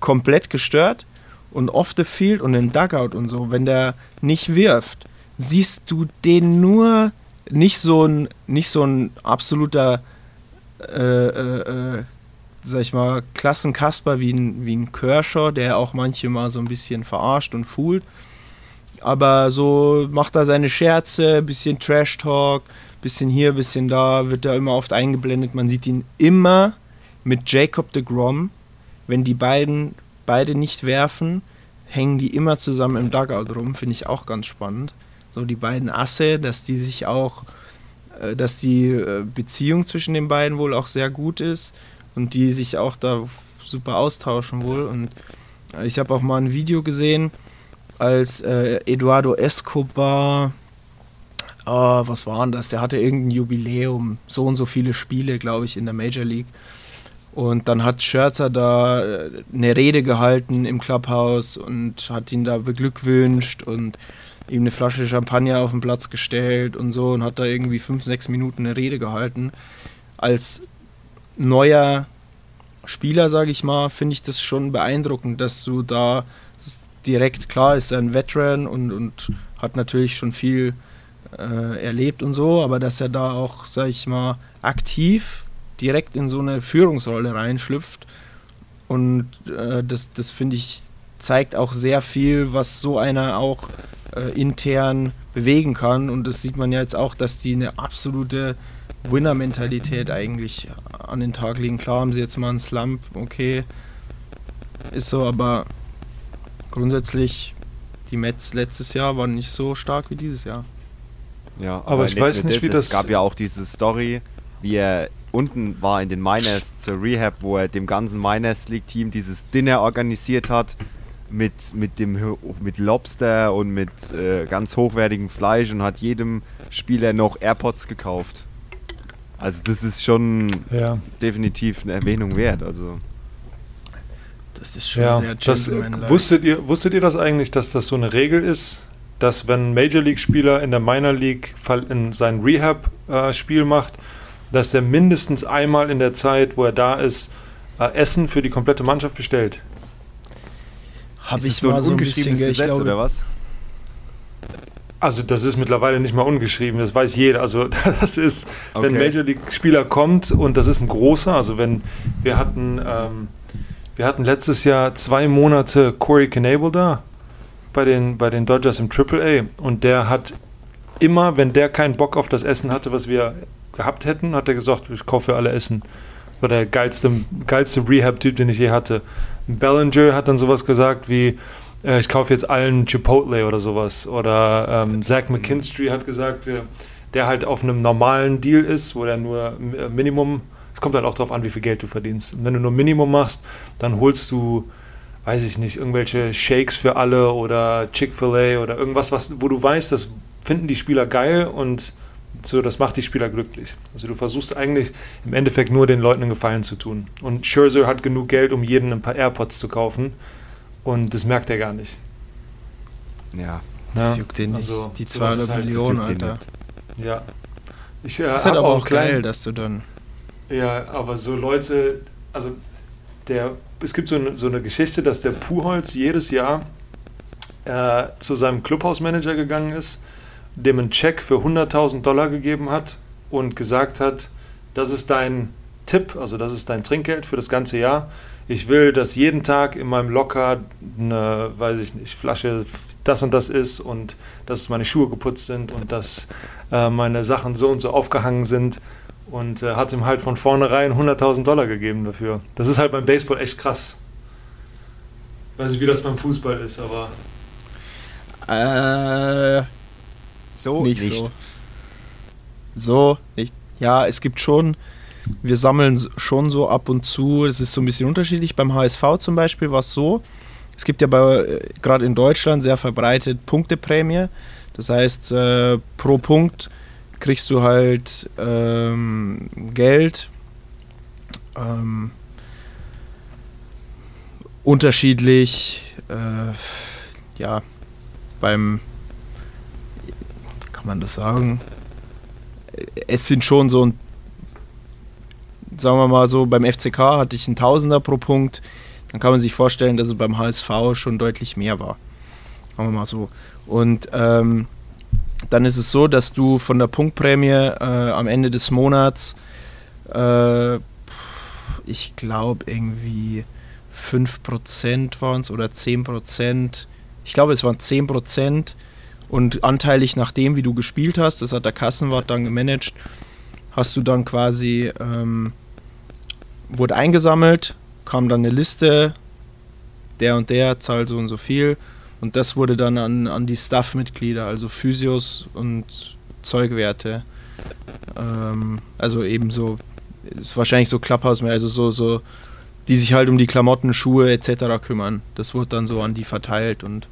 komplett gestört und off the field und im Dugout und so, wenn der nicht wirft, siehst du den nur nicht so ein nicht so ein absoluter äh, äh, äh, sag ich mal Klassenkasper wie ein, wie ein Kershaw, der auch manche mal so ein bisschen verarscht und foolt, aber so macht er seine Scherze, bisschen Trash Talk, bisschen hier, bisschen da, wird er immer oft eingeblendet. Man sieht ihn immer mit Jacob de Grom. Wenn die beiden beide nicht werfen, hängen die immer zusammen im Dugout rum, finde ich auch ganz spannend. So die beiden Asse, dass die sich auch, äh, dass die äh, Beziehung zwischen den beiden wohl auch sehr gut ist und die sich auch da super austauschen wohl. Und äh, ich habe auch mal ein Video gesehen, als äh, Eduardo Escobar, ah, was war denn das? Der hatte irgendein Jubiläum, so und so viele Spiele, glaube ich, in der Major League. Und dann hat Scherzer da äh, eine Rede gehalten im Clubhouse und hat ihn da beglückwünscht und ihm eine Flasche Champagner auf den Platz gestellt und so und hat da irgendwie fünf, sechs Minuten eine Rede gehalten. Als neuer Spieler, sage ich mal, finde ich das schon beeindruckend, dass du da direkt, klar ist er ein Veteran und, und hat natürlich schon viel äh, erlebt und so, aber dass er da auch, sag ich mal, aktiv direkt in so eine Führungsrolle reinschlüpft und äh, das, das finde ich, zeigt auch sehr viel, was so einer auch äh, intern bewegen kann und das sieht man ja jetzt auch, dass die eine absolute Winner-Mentalität eigentlich an den Tag legen. Klar haben sie jetzt mal einen Slump, okay, ist so, aber grundsätzlich, die Mets letztes Jahr waren nicht so stark wie dieses Jahr. Ja, Aber ich nicht weiß nicht, wie Es das- gab ja auch diese Story, wie er unten war in den Miners zur Rehab, wo er dem ganzen Miners League Team dieses Dinner organisiert hat mit, mit dem mit Lobster und mit äh, ganz hochwertigem Fleisch und hat jedem Spieler noch AirPods gekauft. Also das ist schon Ja. definitiv eine Erwähnung wert. Also Das ist schon Ja, sehr das, wusstet, ihr, wusstet ihr das eigentlich, dass das so eine Regel ist, dass wenn ein Major League-Spieler in der Minor League in sein Rehab-Spiel macht, dass er mindestens einmal in der Zeit, wo er da ist, äh, Essen für die komplette Mannschaft bestellt? Habe ich das so ein mal so ein ungeschriebenes bisschen, ich Gesetz glaube, oder was? Also das ist mittlerweile nicht mal ungeschrieben, das weiß jeder. Also das ist, wenn Okay. Major League Spieler kommt und das ist ein großer, also wenn wir hatten, ähm, wir hatten letztes Jahr zwei Monate Corey Knable da bei den, bei den Dodgers im AAA und der hat immer, wenn der keinen Bock auf das Essen hatte, was wir gehabt hätten, hat er gesagt, ich kaufe für alle Essen. War der geilste, geilste Rehab-Typ, den ich je hatte. Bellinger hat dann sowas gesagt wie, äh, ich kaufe jetzt allen Chipotle oder sowas. Oder ähm, Zach McKinstry hat gesagt, der halt auf einem normalen Deal ist, wo der nur äh, Minimum, es kommt halt auch darauf an, wie viel Geld du verdienst. Und wenn du nur Minimum machst, dann holst du, weiß ich nicht, irgendwelche Shakes für alle oder Chick-fil-A oder irgendwas, was, wo du weißt, das finden die Spieler geil und so, das macht die Spieler glücklich. Also du versuchst eigentlich im Endeffekt nur den Leuten einen Gefallen zu tun. Und Scherzer hat genug Geld, um jedem ein paar AirPods zu kaufen. Und das merkt er gar nicht. Ja. das Ja, juckt den nicht. also, die sowas 200 ist halt- Millionen, Alter. Ja. Ich äh, Das ist halt aber auch klein- geil, dass du dann. Ja, aber so Leute, also der, es gibt so eine, so eine Geschichte, dass der Puholz jedes Jahr äh, zu seinem Clubhausmanager gegangen ist, dem einen Check für 100.000 Dollar gegeben hat und gesagt hat, das ist dein Tipp, also das ist dein Trinkgeld für das ganze Jahr. Ich will, dass jeden Tag in meinem Locker eine, weiß ich nicht, Flasche das und das ist und dass meine Schuhe geputzt sind und dass äh, meine Sachen so und so aufgehangen sind und äh, hat ihm halt von vornherein 100.000 Dollar gegeben dafür. Das ist halt beim Baseball echt krass. Weiß nicht, wie das beim Fußball ist, aber Äh, So nicht, so. So, nicht. Ja, es gibt schon, wir sammeln schon so ab und zu, es ist so ein bisschen unterschiedlich. Beim HSV zum Beispiel war es so, es gibt ja äh, gerade in Deutschland sehr verbreitet Punkteprämie. Das heißt, äh, pro Punkt kriegst du halt ähm, Geld. Ähm, unterschiedlich, äh, ja, beim, kann man das sagen? Es sind schon so ein, sagen wir mal so, beim FCK hatte ich einen Tausender pro Punkt. Dann kann man sich vorstellen, dass es beim HSV schon deutlich mehr war. Sagen wir mal so. Und ähm, dann ist es so, dass du von der Punktprämie äh, am Ende des Monats, äh, ich glaube irgendwie 5% waren es oder 10%. Ich glaube, es waren 10% und anteilig nach dem, wie du gespielt hast, das hat der Kassenwart dann gemanagt, hast du dann quasi, ähm, wurde eingesammelt, kam dann eine Liste, der und der zahlt so und so viel und das wurde dann an, an die Staff-Mitglieder, also Physios und Zeugwerte, ähm, also eben so, ist wahrscheinlich so Clubhouse mehr, also so, so, die sich halt um die Klamotten, Schuhe etc. kümmern. Das wurde dann so an die verteilt und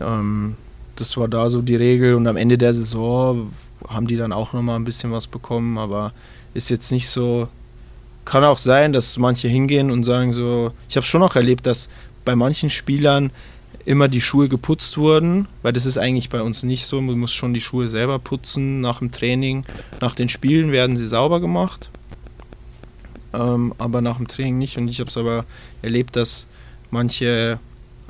ähm, das war da so die Regel und am Ende der Saison haben die dann auch nochmal ein bisschen was bekommen, aber ist jetzt nicht so. Kann auch sein, dass manche hingehen und sagen so, ich habe schon auch erlebt, dass bei manchen Spielern immer die Schuhe geputzt wurden, weil das ist eigentlich bei uns nicht so. Man muss schon die Schuhe selber putzen nach dem Training. Nach den Spielen werden sie sauber gemacht, ähm, aber nach dem Training nicht. Und ich habe es aber erlebt, dass manche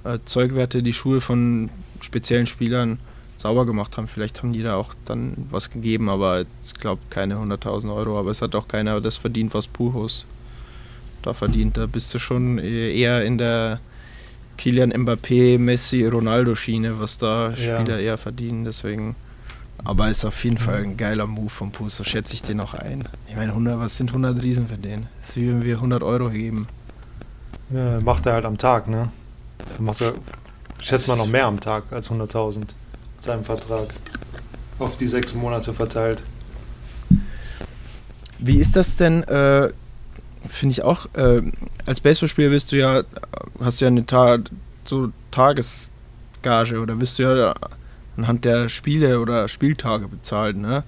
äh, Zeugwerte die Schuhe von speziellen Spielern sauber gemacht haben. Vielleicht haben die da auch dann was gegeben, aber ich glaube keine 100.000 Euro. Aber es hat auch keiner das verdient, was Puchos da verdient. Da bist du schon äh, eher in der Kilian Mbappé, Messi, Ronaldo-Schiene, was da Ja. Spieler eher verdienen. Deswegen. Aber ist auf jeden Fall ein geiler Move vom Pus, so schätze ich den auch ein. Ich meine, 100, was sind 100 Riesen für den? Das ist wie wenn wir 100 Euro geben. ja, macht er halt am Tag, ne? Macht er, schätzt mal noch mehr am Tag als 100.000 mit seinem Vertrag. Auf die sechs Monate verteilt. Wie ist das denn? Äh, Finde ich auch. Äh, als Baseballspieler bist du ja, hast du ja eine Ta so Tagesgage oder wirst du ja anhand der Spiele oder Spieltage bezahlt, ne?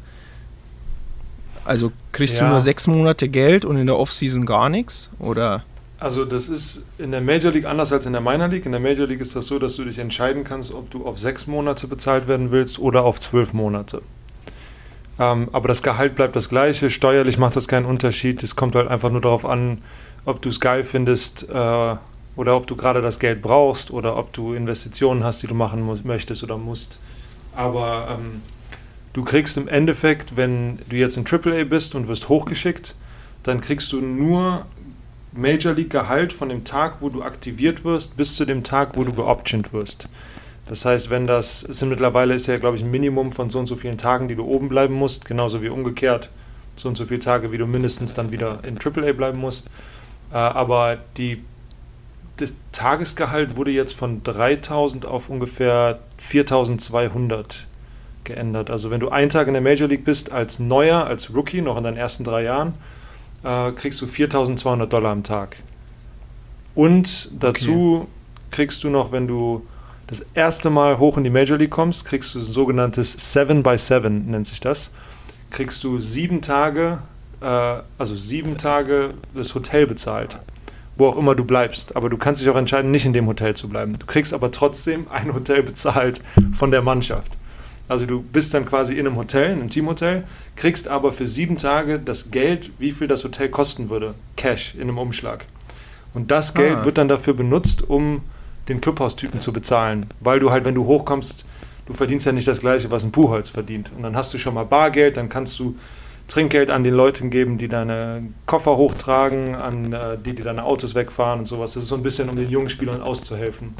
Also kriegst du Ja. nur sechs Monate Geld und in der Offseason gar nichts? Oder? Also das ist in der Major League anders als in der Minor League. In der Major League ist das so, dass du dich entscheiden kannst, ob du auf sechs Monate bezahlt werden willst oder auf zwölf Monate. Ähm, aber das Gehalt bleibt das gleiche. Steuerlich macht das keinen Unterschied. Es kommt halt einfach nur darauf an, ob du es geil findest äh, oder ob du gerade das Geld brauchst oder ob du Investitionen hast, die du machen möchtest oder musst. Aber ähm, du kriegst im Endeffekt, wenn du jetzt in AAA bist und wirst hochgeschickt, dann kriegst du nur Major League Gehalt von dem Tag, wo du aktiviert wirst, bis zu dem Tag, wo du geoptioned wirst. Das heißt, wenn das, sind mittlerweile ist ja, glaube ich, ein Minimum von so und so vielen Tagen, die du oben bleiben musst, genauso wie umgekehrt, so und so viele Tage, wie du mindestens dann wieder in AAA bleiben musst. Äh, aber die, das Tagesgehalt wurde jetzt von 3000 auf ungefähr 4200 geändert. Also wenn du einen Tag in der Major League bist als Neuer, als Rookie, noch in deinen ersten drei Jahren, äh, kriegst du 4200 Dollar am Tag. Und dazu okay. kriegst du noch, wenn du das erste Mal hoch in die Major League kommst, kriegst du ein sogenanntes 7 by 7 nennt sich das. Kriegst du sieben Tage, äh, also sieben Tage das Hotel bezahlt, wo auch immer du bleibst. Aber du kannst dich auch entscheiden, nicht in dem Hotel zu bleiben. Du kriegst aber trotzdem ein Hotel bezahlt von der Mannschaft. Also du bist dann quasi in einem Hotel, in einem Teamhotel, kriegst aber für sieben Tage das Geld, wie viel das Hotel kosten würde, Cash in einem Umschlag. Und das Geld ah. wird dann dafür benutzt, um den Clubhaustypen zu bezahlen, weil du halt, wenn du hochkommst, du verdienst ja nicht das gleiche, was ein Buchholz verdient. Und dann hast du schon mal Bargeld, dann kannst du Trinkgeld an den Leuten geben, die deine Koffer hochtragen, an äh, die, die deine Autos wegfahren und sowas. Das ist so ein bisschen, um den jungen Spielern auszuhelfen.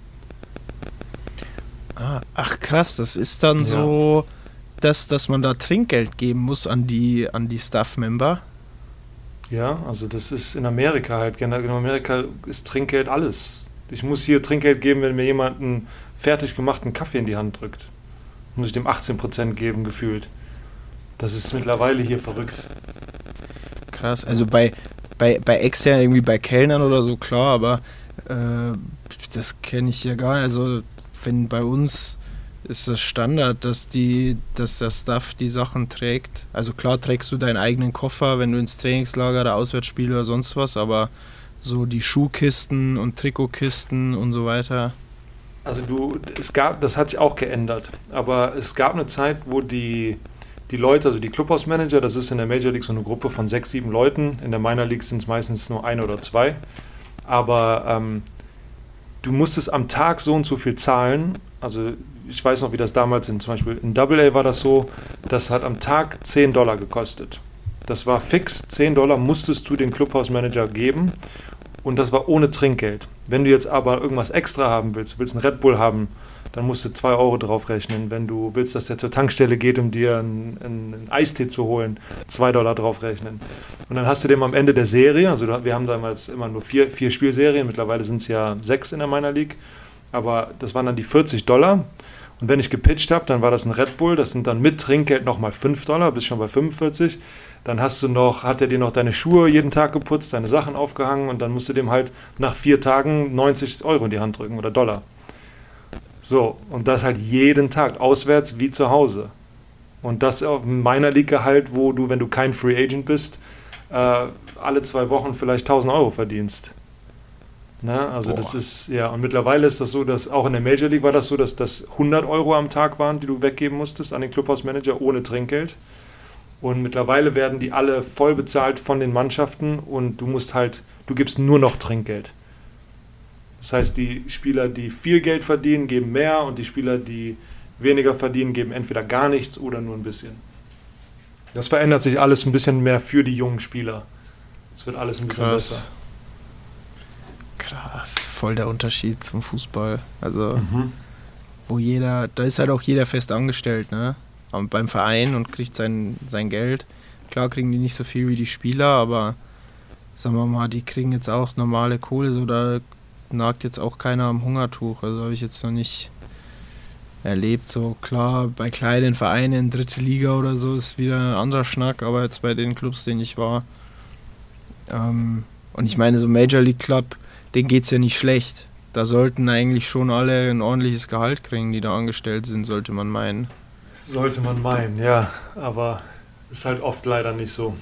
Ah, ach krass, das ist dann ja. so, dass, dass man da Trinkgeld geben muss an die, an die Staff-Member. Ja, also das ist in Amerika halt. In Amerika ist Trinkgeld alles. Ich muss hier Trinkgeld geben, wenn mir jemand einen fertig gemachten Kaffee in die Hand drückt. Muss ich dem 18% geben, gefühlt. Das ist mittlerweile hier verrückt. Krass, also bei, bei, bei extern, irgendwie bei Kellnern oder so, klar, aber äh, das kenne ich ja gar nicht. Also wenn bei uns ist das Standard, dass die, dass der Staff die Sachen trägt. Also klar trägst du deinen eigenen Koffer, wenn du ins Trainingslager oder Auswärtsspiel oder sonst was, aber so die Schuhkisten und Trikotkisten und so weiter. Also du, es gab, das hat sich auch geändert, aber es gab eine Zeit, wo die, die Leute, also die Clubhausmanager, das ist in der Major League so eine Gruppe von sechs, sieben Leuten, in der Minor League sind es meistens nur ein oder zwei, aber ähm, du musstest am Tag so und so viel zahlen. Also ich weiß noch, wie das damals in zum Beispiel in Double A war das so, das hat am Tag 10 Dollar gekostet. Das war fix, 10 Dollar musstest du den Clubhausmanager geben und das war ohne Trinkgeld. Wenn du jetzt aber irgendwas extra haben willst, du willst einen Red Bull haben, dann musst du 2 Euro drauf rechnen. Wenn du willst, dass der zur Tankstelle geht, um dir einen, einen Eistee zu holen, 2 Dollar drauf rechnen. Und dann hast du dem am Ende der Serie, also wir haben damals immer nur vier, vier Spielserien, mittlerweile sind es ja sechs in der Minor League, aber das waren dann die 40 Dollar. Und wenn ich gepitcht habe, dann war das ein Red Bull, das sind dann mit Trinkgeld nochmal 5 Dollar, bis schon bei 45. Dann hast du noch, hat er dir noch deine Schuhe jeden Tag geputzt, deine Sachen aufgehangen und dann musst du dem halt nach vier Tagen 90 Euro in die Hand drücken oder Dollar. So, und das halt jeden Tag, auswärts wie zu Hause. Und das auf meiner Liga halt, wo du, wenn du kein Free Agent bist, äh, alle zwei Wochen vielleicht 1000 Euro verdienst. Ne? Also Boah. das ist, ja, und mittlerweile ist das so, dass auch in der Major League war das so, dass das 100 Euro am Tag waren, die du weggeben musstest an den Clubhausmanager ohne Trinkgeld. Und mittlerweile werden die alle voll bezahlt von den Mannschaften und du musst halt, du gibst nur noch Trinkgeld. Das heißt, die Spieler, die viel Geld verdienen, geben mehr und die Spieler, die weniger verdienen, geben entweder gar nichts oder nur ein bisschen. Das verändert sich alles ein bisschen mehr für die jungen Spieler. Es wird alles ein bisschen Krass. besser. Krass, voll der Unterschied zum Fußball. Also, mhm. wo jeder, da ist halt auch jeder fest angestellt, ne? Beim Verein und kriegt sein, sein Geld. Klar kriegen die nicht so viel wie die Spieler, aber sagen wir mal, die kriegen jetzt auch normale Kohle, so da nagt jetzt auch keiner am Hungertuch. Also habe ich jetzt noch nicht erlebt. So klar, bei kleinen Vereinen, dritte Liga oder so, ist wieder ein anderer Schnack, aber jetzt bei den Clubs, denen ich war. Ähm, und ich meine, so Major League Club, denen geht es ja nicht schlecht. Da sollten eigentlich schon alle ein ordentliches Gehalt kriegen, die da angestellt sind, sollte man meinen. Sollte man meinen, ja. Aber ist halt oft leider nicht so.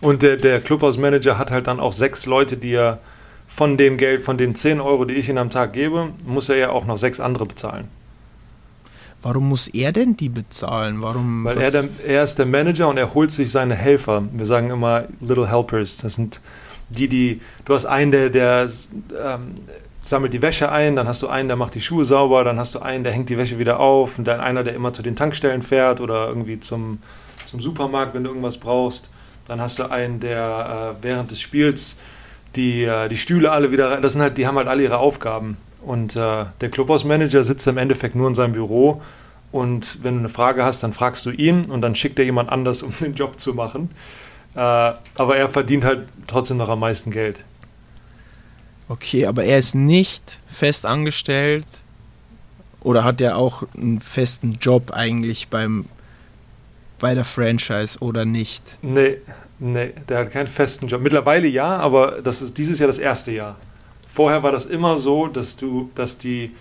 Und der, der Clubhausmanager hat halt dann auch sechs Leute, die er von dem Geld, von den 10 Euro, die ich ihm am Tag gebe, muss er ja auch noch sechs andere bezahlen. Warum muss er denn die bezahlen? Warum, Weil er, der, er ist der Manager und er holt sich seine Helfer. Wir sagen immer Little Helpers. Das sind die, die, du hast einen, der, der ähm, sammelt die Wäsche ein, dann hast du einen, der macht die Schuhe sauber, dann hast du einen, der hängt die Wäsche wieder auf und dann einer, der immer zu den Tankstellen fährt oder irgendwie zum, zum Supermarkt, wenn du irgendwas brauchst. Dann hast du einen, der äh, während des Spiels die, äh, die Stühle alle wieder rein, das sind halt, die haben halt alle ihre Aufgaben. Und äh, der Clubhausmanager sitzt im Endeffekt nur in seinem Büro und wenn du eine Frage hast, dann fragst du ihn und dann schickt er jemand anders, um den Job zu machen. Äh, aber er verdient halt trotzdem noch am meisten Geld. Okay, aber er ist nicht fest angestellt oder hat er auch einen festen Job eigentlich beim bei der Franchise oder nicht? Nee, nee, der hat keinen festen Job. Mittlerweile ja, aber das ist dieses Jahr das erste Jahr. Vorher war das immer so, dass du, dass die,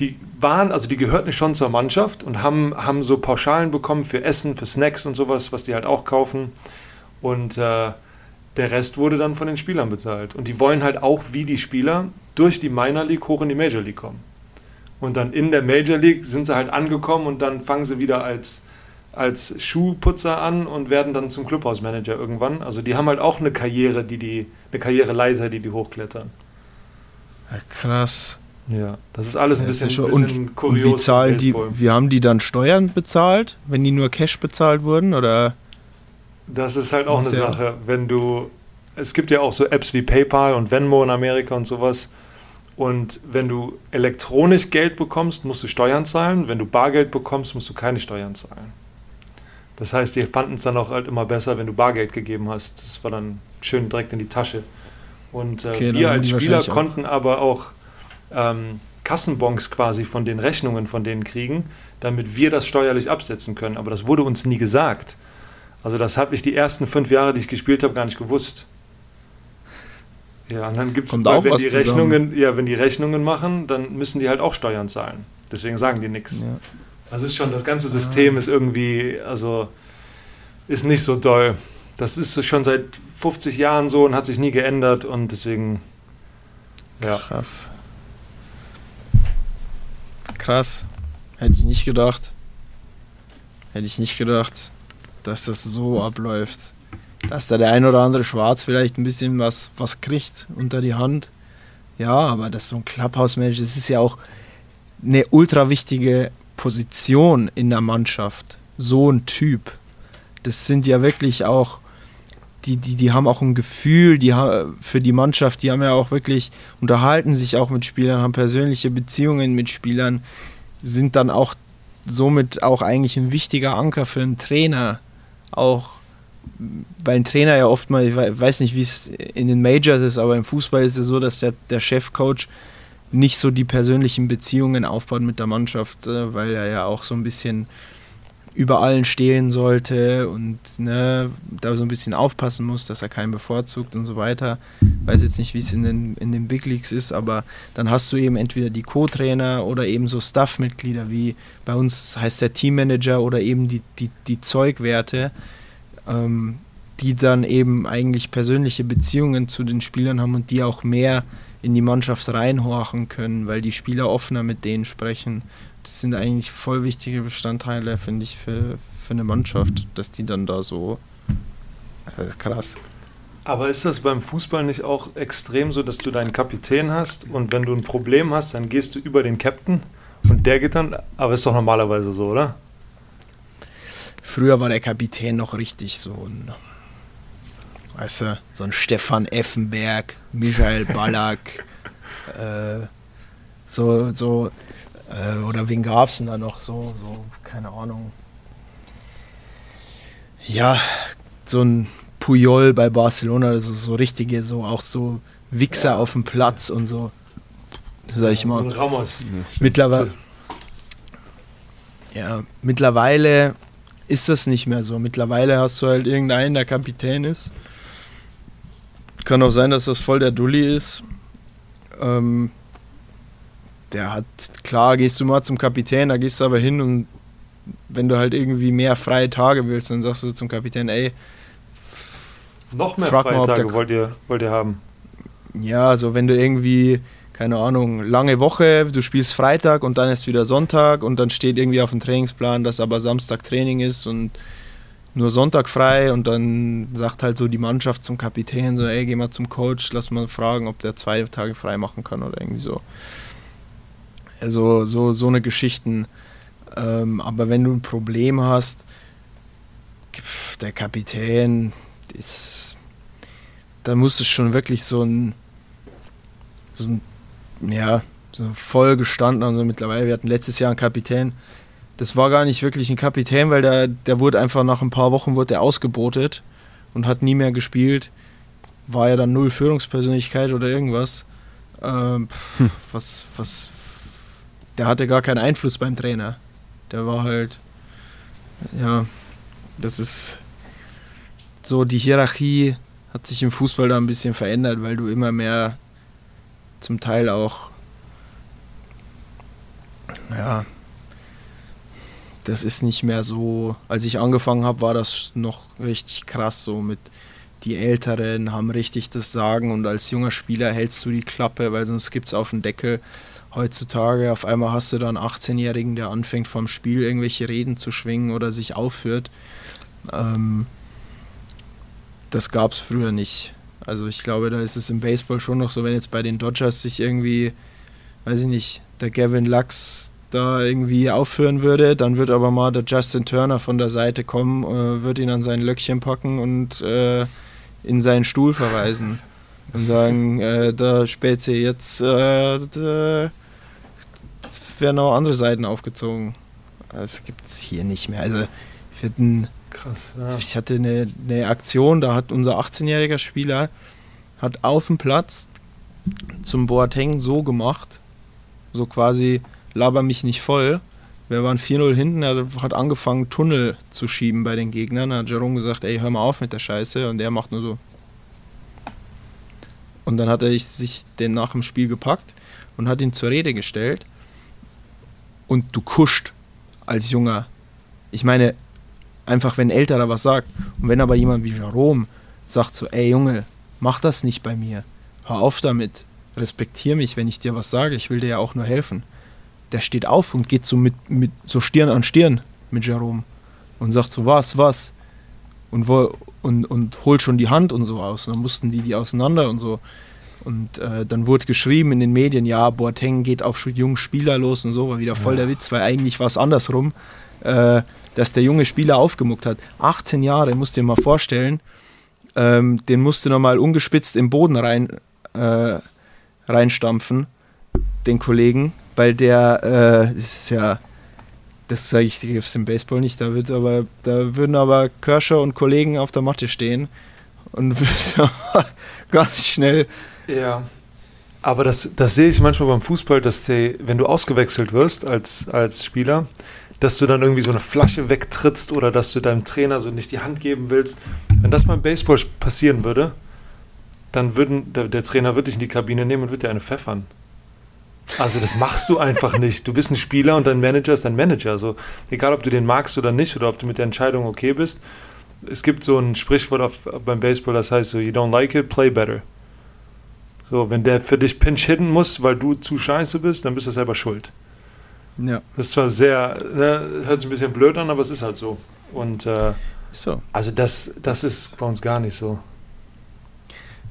die waren, also die gehörten schon zur Mannschaft und haben, haben so Pauschalen bekommen für Essen, für Snacks und sowas, was die halt auch kaufen. Und äh, der Rest wurde dann von den Spielern bezahlt. Und die wollen halt auch wie die Spieler durch die Minor League hoch in die Major League kommen. Und dann in der Major League sind sie halt angekommen und dann fangen sie wieder als, als Schuhputzer an und werden dann zum Clubhausmanager irgendwann. Also die haben halt auch eine Karriere, die die, eine Karriereleiter, die die hochklettern. Ja, krass. Ja, das ist alles ein bisschen, ja schon- bisschen und, und kurios. wie im zahlen die, wie haben die dann Steuern bezahlt, wenn die nur Cash bezahlt wurden? Oder Das ist halt auch eine ja- Sache, wenn du, es gibt ja auch so Apps wie PayPal und Venmo in Amerika und sowas. Und wenn du elektronisch Geld bekommst, musst du Steuern zahlen. Wenn du Bargeld bekommst, musst du keine Steuern zahlen. Das heißt, die fanden es dann auch halt immer besser, wenn du Bargeld gegeben hast. Das war dann schön direkt in die Tasche. Und äh, Okay, wir als Spieler wahrscheinlich auch- konnten aber auch ähm, Kassenbons quasi von den Rechnungen von denen kriegen, damit wir das steuerlich absetzen können. Aber das wurde uns nie gesagt. Also das habe ich die ersten fünf Jahre, die ich gespielt habe, gar nicht gewusst. Ja, und dann gibt es, auch wenn die zusammen. Rechnungen, ja, wenn die Rechnungen machen, dann müssen die halt auch Steuern zahlen. Deswegen sagen die nichts. Ja. Das ist schon, das ganze System ist irgendwie, also ist nicht so doll. Das ist schon seit 50 Jahren so und hat sich nie geändert und deswegen, ja. krass. Krass. Hätte ich nicht gedacht. Hätte ich nicht gedacht, dass das so abläuft. Dass da der ein oder andere Schwarz vielleicht ein bisschen was, was kriegt unter die Hand. Ja, aber das ist so ein Clubhouse-Manager, das ist ja auch eine ultra wichtige Position in der Mannschaft. So ein Typ. Das sind ja wirklich auch, die, die, die haben auch ein Gefühl die, für die Mannschaft, die haben ja auch wirklich, unterhalten sich auch mit Spielern, haben persönliche Beziehungen mit Spielern, sind dann auch somit auch eigentlich ein wichtiger Anker für einen Trainer. Auch weil ein Trainer ja oft mal, ich wei- weiß nicht, wie es in den Majors ist, aber im Fußball ist es so, dass der, der Chefcoach nicht so die persönlichen Beziehungen aufbaut mit der Mannschaft, äh, weil er ja auch so ein bisschen über allen stehen sollte und ne, da so ein bisschen aufpassen muss, dass er keinen bevorzugt und so weiter. Weiß jetzt nicht, wie es in den, in den Big Leagues ist, aber dann hast du eben entweder die Co-Trainer oder eben so Staff-Mitglieder, wie bei uns heißt der Teammanager oder eben die, die, die Zeugwerte, ähm, die dann eben eigentlich persönliche Beziehungen zu den Spielern haben und die auch mehr in die Mannschaft reinhorchen können, weil die Spieler offener mit denen sprechen. Das sind eigentlich voll wichtige Bestandteile, finde ich, für, für eine Mannschaft, dass die dann da so. Das ist krass. Aber ist das beim Fußball nicht auch extrem so, dass du deinen Kapitän hast und wenn du ein Problem hast, dann gehst du über den Captain und der geht dann, aber ist doch normalerweise so, oder? Früher war der Kapitän noch richtig so ein, weißt du, so ein Stefan Effenberg, Michael Ballack, äh, so, so, äh, oder wen gab es denn da noch so, so, keine Ahnung. Ja, so ein Puyol bei Barcelona, also so richtige, so auch so Wichser auf dem Platz und so. Sag ich mal. Und Ramos. Mittlerweile. Ja, mittlerweile ist das nicht mehr so. Mittlerweile hast du halt irgendeinen, der Kapitän ist. Kann auch sein, dass das voll der Dulli ist. Ähm, der hat, klar, gehst du mal zum Kapitän, da gehst du aber hin und wenn du halt irgendwie mehr freie Tage willst, dann sagst du zum Kapitän, ey, Noch mehr Frag mal, der- wollt ihr, wollt ihr haben. Ja, also wenn du irgendwie, keine Ahnung, lange Woche, du spielst Freitag und dann ist wieder Sonntag und dann steht irgendwie auf dem Trainingsplan, dass aber Samstag Training ist und nur Sonntag frei und dann sagt halt so die Mannschaft zum Kapitän so, ey, geh mal zum Coach, lass mal fragen, ob der zwei Tage frei machen kann oder irgendwie so. Also so, so eine Geschichten. Ähm, aber wenn du ein Problem hast, der Kapitän ist, da muss es schon wirklich so ein, so ein ja, so voll gestanden. Also mittlerweile, wir hatten letztes Jahr einen Kapitän, das war gar nicht wirklich ein Kapitän, weil der, der wurde einfach nach ein paar Wochen wurde der ausgebotet und hat nie mehr gespielt. War ja dann null Führungspersönlichkeit oder irgendwas. Ähm, Hm. Was, was, der hatte gar keinen Einfluss beim Trainer. Der war halt, ja, das ist so, die Hierarchie hat sich im Fußball da ein bisschen verändert, weil du immer mehr zum Teil auch, ja, das ist nicht mehr so. Als ich angefangen habe, war das noch richtig krass so mit die Älteren haben richtig das Sagen und als junger Spieler hältst du die Klappe, weil sonst gibt es auf den Deckel. Heutzutage auf einmal hast du da einen 18-Jährigen, der anfängt vom Spiel irgendwelche Reden zu schwingen oder sich aufführt. Ähm, das gab es früher nicht. Also ich glaube, da ist es im Baseball schon noch so, wenn jetzt bei den Dodgers sich irgendwie, weiß ich nicht, der Gavin Lux da irgendwie aufführen würde, dann wird aber mal der Justin Turner von der Seite kommen, äh, wird ihn an sein Löckchen packen und äh, in seinen Stuhl verweisen und sagen, äh, da Spezi, jetzt äh, da, es werden auch andere Seiten aufgezogen. Das gibt es hier nicht mehr. Also wir hatten Krass, ja. ich hatte eine, eine Aktion, da hat unser 18-jähriger Spieler hat auf dem Platz zum Boateng so gemacht, so quasi laber mich nicht voll. Wir waren 4-0 hinten, er hat angefangen Tunnel zu schieben bei den Gegnern. Dann hat Jerome gesagt, ey, hör mal auf mit der Scheiße und der macht nur so. Und dann hat er sich den nach dem Spiel gepackt und hat ihn zur Rede gestellt. Und du kuscht als Junger. Ich meine, einfach wenn ein Älterer was sagt. Und wenn aber jemand wie Jerome sagt so, ey Junge, mach das nicht bei mir. Hör auf damit. Respektier mich, wenn ich dir was sage. Ich will dir ja auch nur helfen. Der steht auf und geht so mit, mit so Stirn an Stirn mit Jerome und sagt so, was, was? Und, wo, und, und holt schon die Hand und so aus. Und dann mussten die die auseinander und so. Und äh, dann wurde geschrieben in den Medien, ja, Boateng geht auf jungen Spieler los und so, war wieder voll der Witz, weil eigentlich war es andersrum, äh, dass der junge Spieler aufgemuckt hat. 18 Jahre, musst du dir mal vorstellen, ähm, den musste nochmal ungespitzt im Boden rein, äh, reinstampfen, den Kollegen, weil der, äh, ist ja, das sage ich dir im Baseball nicht, da, wird aber, da würden aber Kirscher und Kollegen auf der Matte stehen und würden ganz schnell Ja. Aber das, das sehe ich manchmal beim Fußball, dass die, wenn du ausgewechselt wirst als, als Spieler, dass du dann irgendwie so eine Flasche wegtrittst oder dass du deinem Trainer so nicht die Hand geben willst. Wenn das beim Baseball passieren würde, dann würden der, der Trainer würde dich in die Kabine nehmen und würde dir eine pfeffern. Also das machst du einfach nicht. Du bist ein Spieler und dein Manager ist dein Manager. Also egal, ob du den magst oder nicht oder ob du mit der Entscheidung okay bist. Es gibt so ein Sprichwort auf, beim Baseball, das heißt so, you don't like it, play better. So, wenn der für dich Pinch hitten muss, weil du zu scheiße bist, dann bist du selber schuld. Ja, Das ist zwar sehr, ne, hört sich ein bisschen blöd an, aber es ist halt so. Und äh, so. also das, das ist bei uns gar nicht so.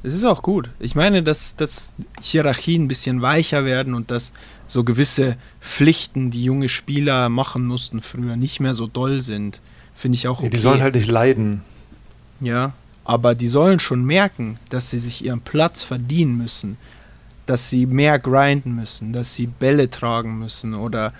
Es ist auch gut. Ich meine, dass, dass Hierarchien ein bisschen weicher werden und dass so gewisse Pflichten, die junge Spieler machen mussten früher, nicht mehr so doll sind. Finde ich auch okay. Ja, die sollen halt nicht leiden. Ja, aber die sollen schon merken, dass sie sich ihren Platz verdienen müssen, dass sie mehr grinden müssen, dass sie Bälle tragen müssen oder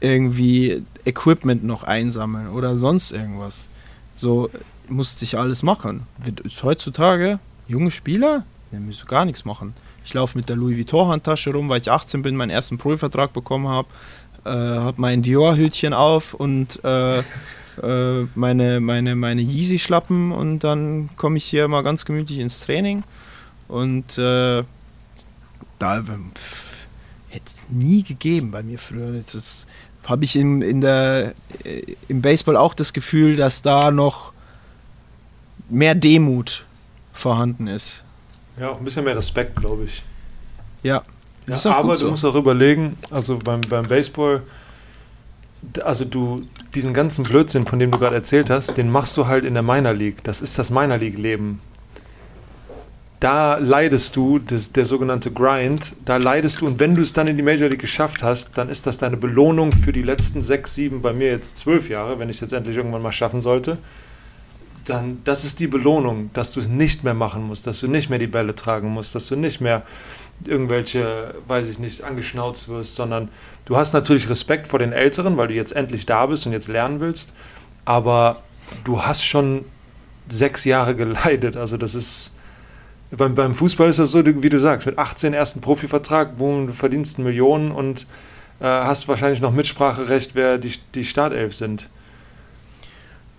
irgendwie Equipment noch einsammeln oder sonst irgendwas. So muss sich alles machen. Ist heutzutage junge Spieler, die müssen gar nichts machen. Ich laufe mit der Louis Vuitton Handtasche rum, weil ich 18 bin, meinen ersten Profivertrag bekommen habe, äh, habe mein Dior Hütchen auf und äh, äh, meine, meine, meine Yeezy-Schlappen und dann komme ich hier mal ganz gemütlich ins Training. Und äh, da pff, hätte es nie gegeben bei mir früher. Das habe ich in, in der, äh, im Baseball auch das Gefühl, dass da noch mehr Demut vorhanden ist. Ja, auch ein bisschen mehr Respekt, glaube ich. Ja, Ja, das ist auch aber gut du so. musst auch überlegen, also beim, beim Baseball, also du, diesen ganzen Blödsinn, von dem du gerade erzählt hast, den machst du halt in der Minor League. Das ist das Minor League-Leben. Da leidest du, das, der sogenannte Grind, da leidest du und wenn du es dann in die Major League geschafft hast, dann ist das deine Belohnung für die letzten sechs, sieben, bei mir jetzt zwölf Jahre, wenn ich es jetzt endlich irgendwann mal schaffen sollte. Dann, das ist die Belohnung, dass du es nicht mehr machen musst, dass du nicht mehr die Bälle tragen musst, dass du nicht mehr irgendwelche, weiß ich nicht, angeschnauzt wirst, sondern du hast natürlich Respekt vor den Älteren, weil du jetzt endlich da bist und jetzt lernen willst, aber du hast schon sechs Jahre geleidet. Also das ist, beim, beim Fußball ist das so, wie du sagst, mit 18 ersten Profivertrag, wo du verdienst Millionen und äh, hast wahrscheinlich noch Mitspracherecht, wer die, die Startelf sind.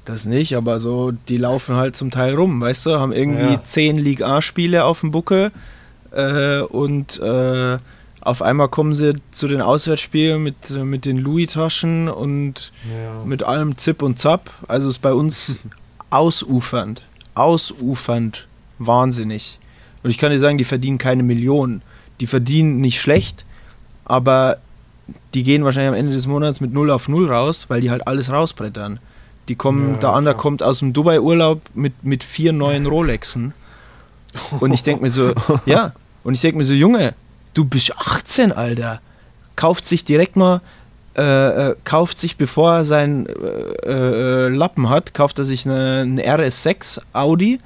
Das nicht, aber so, die laufen halt zum Teil rum, weißt du, haben irgendwie Ja. zehn Liga A-Spiele auf dem Buckel äh, und äh, auf einmal kommen sie zu den Auswärtsspielen mit, mit den Louis-Taschen und Ja. mit allem Zip und Zap. Also ist bei uns ausufernd, ausufernd, wahnsinnig. Und ich kann dir sagen, die verdienen keine Millionen. Die verdienen nicht schlecht, aber die gehen wahrscheinlich am Ende des Monats mit 0 auf 0 raus, weil die halt alles rausbrettern. Die kommen, Ja, der andere klar. kommt aus dem Dubai-Urlaub mit, mit vier neuen Rolexen. Und ich denke mir so, ja, und ich denke mir so, Junge, du bist 18, Alter. Kauft sich direkt mal, äh, äh, kauft sich, bevor er seinen äh, äh, Lappen hat, kauft er sich eine, eine RS6 Audi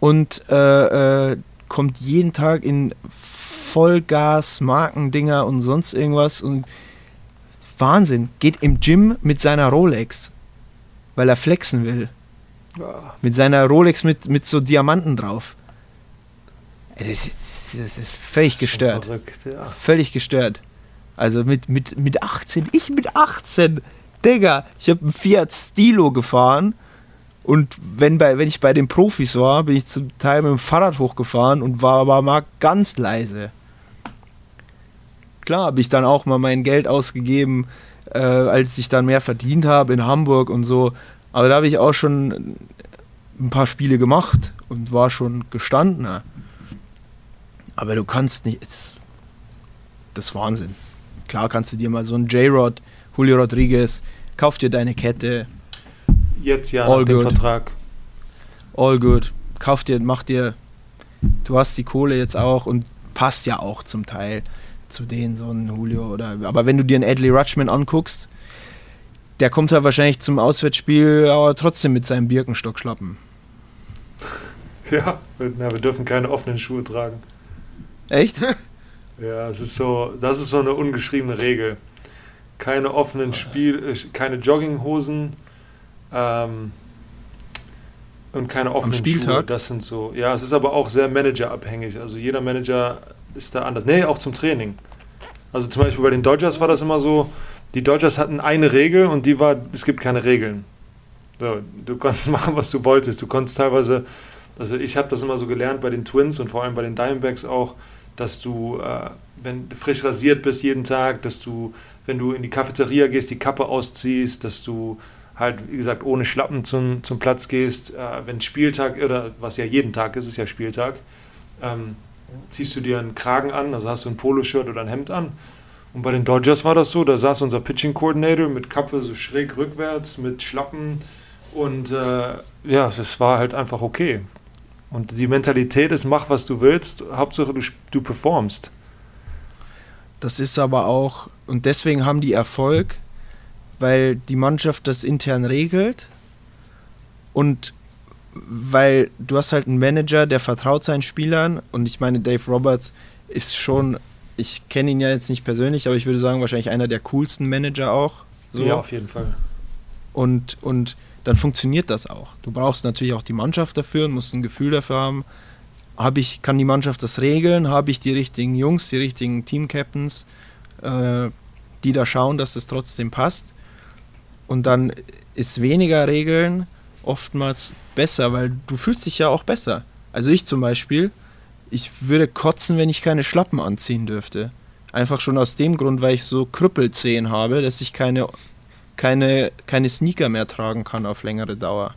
und äh, kommt jeden Tag in Vollgas, Markendinger und sonst irgendwas und Wahnsinn, geht im Gym mit seiner Rolex, weil er flexen will. Mit seiner Rolex mit, mit so Diamanten drauf. Das ist, das ist völlig Schon gestört. Verrückt, ja. Völlig gestört. Also mit, mit, mit 18, ich mit 18, Digga, ich habe einen Fiat Stilo gefahren und wenn, bei, wenn ich bei den Profis war, bin ich zum Teil mit dem Fahrrad hochgefahren und war aber mal ganz leise. Klar habe ich dann auch mal mein Geld ausgegeben, äh, als ich dann mehr verdient habe in Hamburg und so. Aber da habe ich auch schon ein paar Spiele gemacht und war schon gestandener. Aber du kannst nicht. Das ist Wahnsinn. Klar kannst du dir mal so einen J-Rod, Julio Rodriguez, kauf dir deine Kette, Jetzt ja All nach good. Vertrag. all good. Kauf dir, mach dir. Du hast die Kohle jetzt auch und passt ja auch zum Teil zu denen, so ein Julio oder. Aber wenn du dir einen Adley Rutschman anguckst, der kommt halt wahrscheinlich zum Auswärtsspiel aber trotzdem mit seinem Birkenstock schlappen. Ja, wir, na, wir dürfen keine offenen Schuhe tragen. Echt? Ja, es ist so, das ist so eine ungeschriebene Regel. Keine offenen Spiel, äh, keine Jogginghosen ähm, und keine offenen Schuhe. Das sind so. Ja, es ist aber auch sehr managerabhängig. Also jeder Manager ist da anders. Nee, auch zum Training. Also zum Beispiel bei den Dodgers war das immer so, die Dodgers hatten eine Regel und die war, es gibt keine Regeln. So, du konntest machen, was du wolltest. Du konntest teilweise, also ich habe das immer so gelernt bei den Twins und vor allem bei den Diamondbacks auch, dass du, äh, wenn du frisch rasiert bist jeden Tag, dass du, wenn du in die Cafeteria gehst, die Kappe ausziehst, dass du halt, wie gesagt, ohne Schlappen zum, zum Platz gehst. Äh, wenn Spieltag, oder was ja jeden Tag ist, ist ja Spieltag, ähm, ziehst du dir einen Kragen an, also hast du ein Poloshirt oder ein Hemd an. Und bei den Dodgers war das so, da saß unser Pitching Coordinator mit Kappe so schräg rückwärts, mit Schlappen und äh, ja, das war halt einfach okay. Und die Mentalität ist, mach was du willst, Hauptsache du, du performst. Das ist aber auch, und deswegen haben die Erfolg, weil die Mannschaft das intern regelt und weil du hast halt einen Manager, der vertraut seinen Spielern und ich meine, Dave Roberts ist schon, ich kenne ihn ja jetzt nicht persönlich, aber ich würde sagen, wahrscheinlich einer der coolsten Manager auch. So. Ja, auf jeden Fall. Und, und dann funktioniert das auch. Du brauchst natürlich auch die Mannschaft dafür und musst ein Gefühl dafür haben. Hab ich, kann die Mannschaft das regeln? Habe ich die richtigen Jungs, die richtigen Team-Captains, äh, die da schauen, dass es trotzdem passt? Und dann ist weniger Regeln oftmals besser, weil du fühlst dich ja auch besser. Also ich zum Beispiel, ich würde kotzen, wenn ich keine Schlappen anziehen dürfte. Einfach schon aus dem Grund, weil ich so Krüppelzehen habe, dass ich keine keine, keine Sneaker mehr tragen kann auf längere Dauer.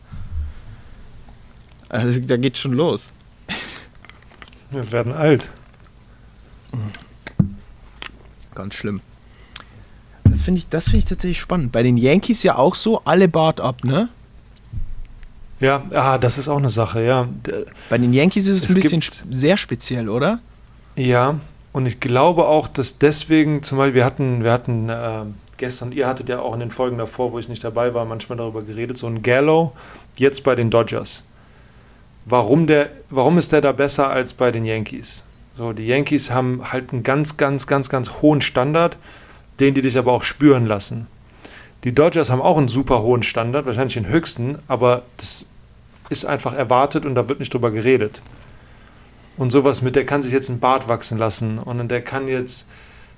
Also da geht schon los. Wir werden alt. Ganz schlimm. Das finde ich, das finde ich tatsächlich spannend. Bei den Yankees ja auch so, alle Bart ab, ne? Ja, ah, das ist auch eine Sache, ja. Bei den Yankees ist es, Es ein bisschen sp- sehr speziell, oder? Ja, und ich glaube auch, dass deswegen, zum Beispiel, wir hatten, wir hatten äh, gestern, ihr hattet ja auch in den Folgen davor, wo ich nicht dabei war, manchmal darüber geredet, so ein Gallo, jetzt bei den Dodgers. Warum, der, warum ist der da besser als bei den Yankees? So, die Yankees haben halt einen ganz, ganz, ganz, ganz hohen Standard, den die dich aber auch spüren lassen. Die Dodgers haben auch einen super hohen Standard, wahrscheinlich den höchsten, aber das ist einfach erwartet und da wird nicht drüber geredet. Und sowas mit, der kann sich jetzt einen Bart wachsen lassen und der kann jetzt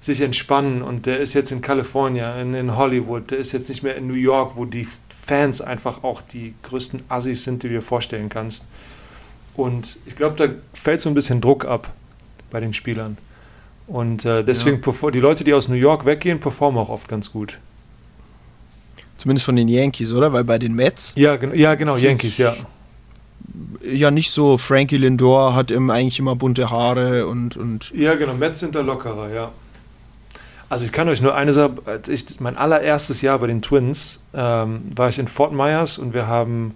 sich entspannen und der ist jetzt in Kalifornien, in, in Hollywood, der ist jetzt nicht mehr in New York, wo die Fans einfach auch die größten Assis sind, die du dir vorstellen kannst. Und ich glaube, da fällt so ein bisschen Druck ab bei den Spielern. Und äh, deswegen, perfor- die Leute, die aus New York weggehen, performen auch oft ganz gut. Zumindest von den Yankees, oder? Weil bei den Mets Ja, gen ja genau, Yankees, ja. ja nicht so. Frankie Lindor hat im, eigentlich immer bunte Haare und, und Ja, genau, Mets sind da lockerer, ja. Also ich kann euch nur eine Sache, ich, mein allererstes Jahr bei den Twins ähm, war ich in Fort Myers und wir haben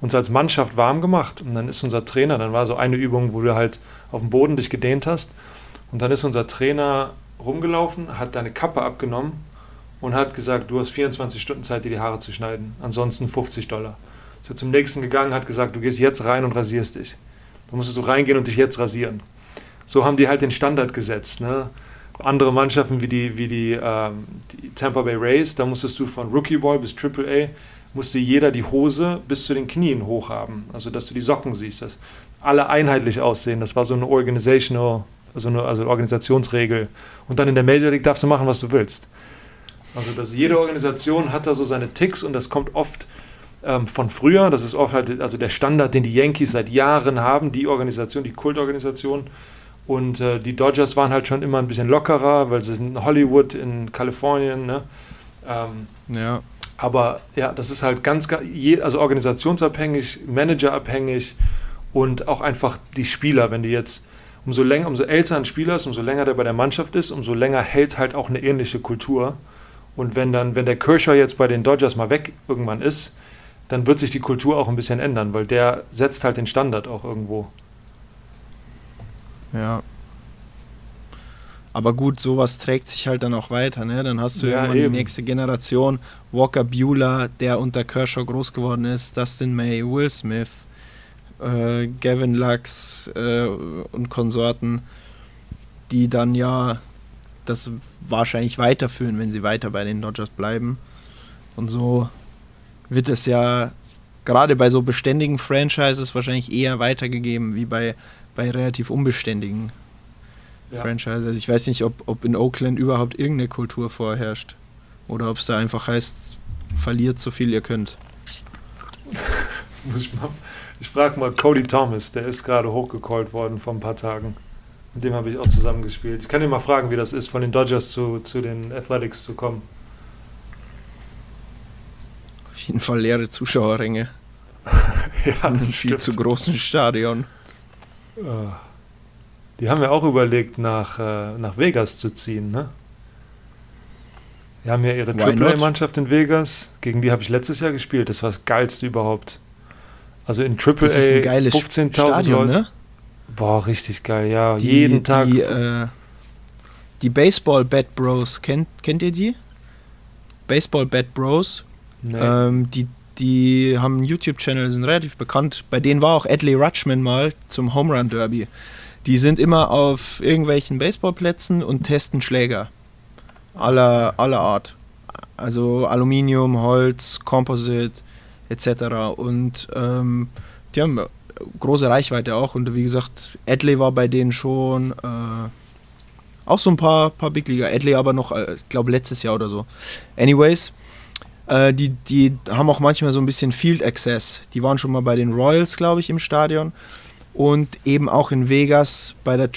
uns als Mannschaft warm gemacht. Und dann ist unser Trainer, dann war so eine Übung, wo du halt auf dem Boden dich gedehnt hast. Und dann ist unser Trainer rumgelaufen, hat deine Kappe abgenommen und hat gesagt, du hast 24 Stunden Zeit, dir die Haare zu schneiden. Ansonsten 50 Dollar. Ist er zum nächsten gegangen, hat gesagt, du gehst jetzt rein und rasierst dich. Da musstest du reingehen und dich jetzt rasieren. So haben die halt den Standard gesetzt. Ne? Andere Mannschaften wie die, wie die, ähm, die Tampa Bay Rays, da musstest du von Rookie Ball bis Triple A musste jeder die Hose bis zu den Knien hoch haben. Also dass du die Socken siehst, dass alle einheitlich aussehen. Das war so eine organizational, also eine also Organisationsregel. Und dann in der Major League darfst du machen, was du willst. Also dass jede Organisation hat da so seine Ticks und das kommt oft ähm, von früher. Das ist oft halt also der Standard, den die Yankees seit Jahren haben, die Organisation, die Kultorganisation. Und äh, die Dodgers waren halt schon immer ein bisschen lockerer, weil sie sind in Hollywood, in Kalifornien. Ne? Ähm, ja. aber ja, das ist halt ganz, ga- je- also organisationsabhängig, managerabhängig und auch einfach die Spieler. Wenn du jetzt, umso länger, umso älter ein Spieler ist, umso länger der bei der Mannschaft ist, umso länger hält halt auch eine ähnliche Kultur. Und wenn dann, wenn der Kershaw jetzt bei den Dodgers mal weg irgendwann ist, dann wird sich die Kultur auch ein bisschen ändern, weil der setzt halt den Standard auch irgendwo. Ja. Aber gut, sowas trägt sich halt dann auch weiter, ne? Dann hast du Ja, irgendwann eben. die nächste Generation. Walker Bueller, der unter Kershaw groß geworden ist, Dustin May, Will Smith, äh, Gavin Lux äh, und Konsorten, die dann ja das wahrscheinlich weiterführen, wenn sie weiter bei den Dodgers bleiben. Und so wird es ja gerade bei so beständigen Franchises wahrscheinlich eher weitergegeben wie bei, bei relativ unbeständigen Ja. Franchises. Also ich weiß nicht, ob, ob in Oakland überhaupt irgendeine Kultur vorherrscht. Oder ob es da einfach heißt, verliert so viel ihr könnt. Ich ich frage mal Cody Thomas, der ist gerade hochgecallt worden vor ein paar Tagen. Mit dem habe ich auch zusammengespielt. Ich kann ihn mal fragen, wie das ist, von den Dodgers zu, zu den Athletics zu kommen. Auf jeden Fall leere Zuschauerränge ja, in einem viel zu großen Stadion. Ah. Die haben ja auch überlegt, nach, äh, nach Vegas zu ziehen, ne? Die haben ja ihre? AAA-Mannschaft in Vegas. Gegen die habe ich letztes Jahr gespielt. Das war das geilste überhaupt. Also in AAA Das ist ein geiles 15.000 Stadion, Leute. ne? Boah, richtig geil, ja. Die, Jeden Tag. Die, äh, die Baseball Bad Bros, kennt, kennt ihr die? Baseball Bad Bros. nee. Ähm, die, die haben einen YouTube-Channel, sind relativ bekannt. Bei denen war auch Adley Rutschman mal zum Home Run Derby. Die sind immer auf irgendwelchen Baseballplätzen und testen Schläger. Aller, aller Art. Also Aluminium, Holz, Composite etc. Und ähm, die haben große Reichweite auch. Und wie gesagt, Adley war bei denen schon äh, auch so ein paar, paar Big Liga. Adley aber noch, äh, ich glaube, letztes Jahr oder so. Anyways, äh, die, die haben auch manchmal so ein bisschen Field Access. Die waren schon mal bei den Royals, glaube ich, im Stadion. Und eben auch in Vegas bei der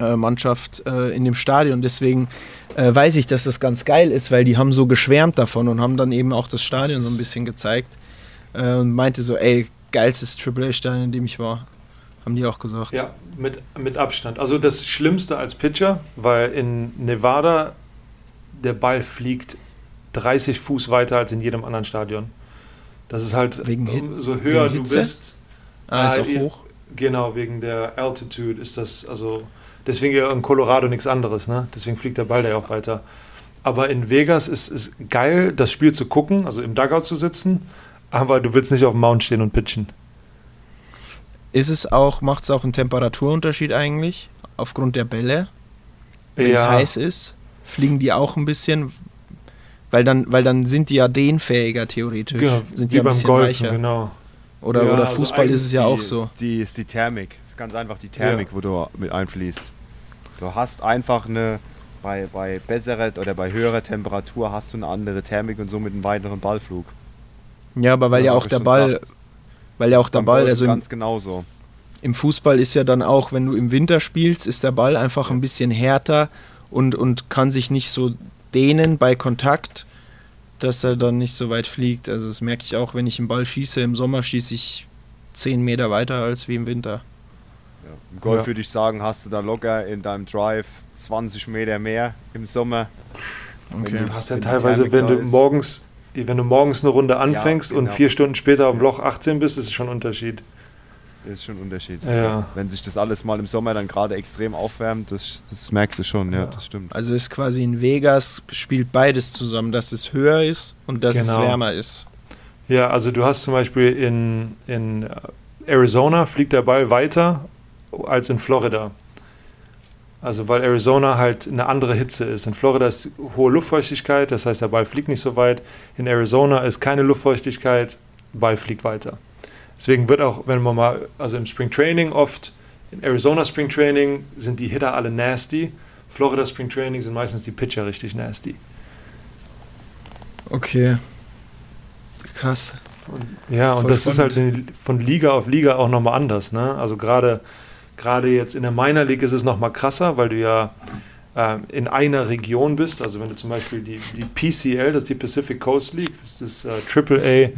AAA-Mannschaft äh, in dem Stadion. Deswegen äh, weiß ich, dass das ganz geil ist, weil die haben so geschwärmt davon und haben dann eben auch das Stadion so ein bisschen gezeigt. Äh, und meinte so, ey, geilstes AAA-Stadion, in dem ich war. Haben die auch gesagt. Ja, mit, mit Abstand. Also das Schlimmste als Pitcher, weil in Nevada der Ball fliegt 30 Fuß weiter als in jedem anderen Stadion. Das ist halt, Wegen Hit- so höher wegen du bist, Ah, ist Ah, auch hoch. Genau, wegen der Altitude ist das, also deswegen ja in Colorado nichts anderes, ne? Deswegen fliegt der Ball da ja auch weiter. Aber in Vegas ist es geil, das Spiel zu gucken, also im Dugout zu sitzen, aber du willst nicht auf dem Mount stehen und pitchen. Ist es auch, macht es auch einen Temperaturunterschied eigentlich? Aufgrund der Bälle? Wenn es Ja. heiß ist, fliegen die auch ein bisschen, weil dann, weil dann sind die ja dehnfähiger theoretisch. Genau, sind die wie ja beim Golfen, weicher. genau. Oder, Ja, oder also Fußball ist es ja Die auch ist- so. Die ist die Thermik. Das ist ganz einfach die Thermik, wo du mit einfließt. Du hast einfach eine, bei, bei besserer oder bei höherer Temperatur hast du eine andere Thermik und somit einen weiteren Ballflug. Ja, aber weil ja, auch der Ball, gesagt. weil ja auch der Ball, also im, ganz genauso. im Fußball ist ja dann auch, wenn du im Winter spielst, ist der Ball einfach ein bisschen härter und, und kann sich nicht so dehnen bei Kontakt, dass er dann nicht so weit fliegt. Also das merke ich auch, wenn ich einen Ball schieße. Im Sommer schieße ich 10 Meter weiter als wie im Winter. Ja. Im Golf Ja. würde ich sagen, hast du da locker in deinem Drive 20 Meter mehr im Sommer. Okay. Du hast ja teilweise, wenn du ist. morgens, wenn du morgens eine Runde anfängst und genau. vier Stunden später auf dem Loch 18 bist, ist es schon ein Unterschied. Das ist schon ein Unterschied. Ja. Wenn sich das alles mal im Sommer dann gerade extrem aufwärmt, das, das merkst du schon, ja, Ja. das stimmt. Also ist quasi in Vegas spielt beides zusammen, dass es höher ist und dass es Genau. wärmer ist. Ja, also du hast zum Beispiel in, in Arizona fliegt der Ball weiter als in Florida. Also weil Arizona halt eine andere Hitze ist. In Florida ist hohe Luftfeuchtigkeit, das heißt der Ball fliegt nicht so weit. In Arizona ist keine Luftfeuchtigkeit, Ball fliegt weiter. Deswegen wird auch, wenn man mal, also im Spring Training oft, in Arizona Spring Training sind die Hitter alle nasty. Florida Spring Training sind meistens die Pitcher richtig nasty. Okay. Krass. Ja, und Voll das spannend. ist halt von Liga auf Liga auch nochmal anders. Ne? Also gerade gerade jetzt in der Minor League ist es nochmal krasser, weil du ja ähm, in einer Region bist. Also wenn du zum Beispiel die, die PCL, das ist die Pacific Coast League, das ist äh, AAA,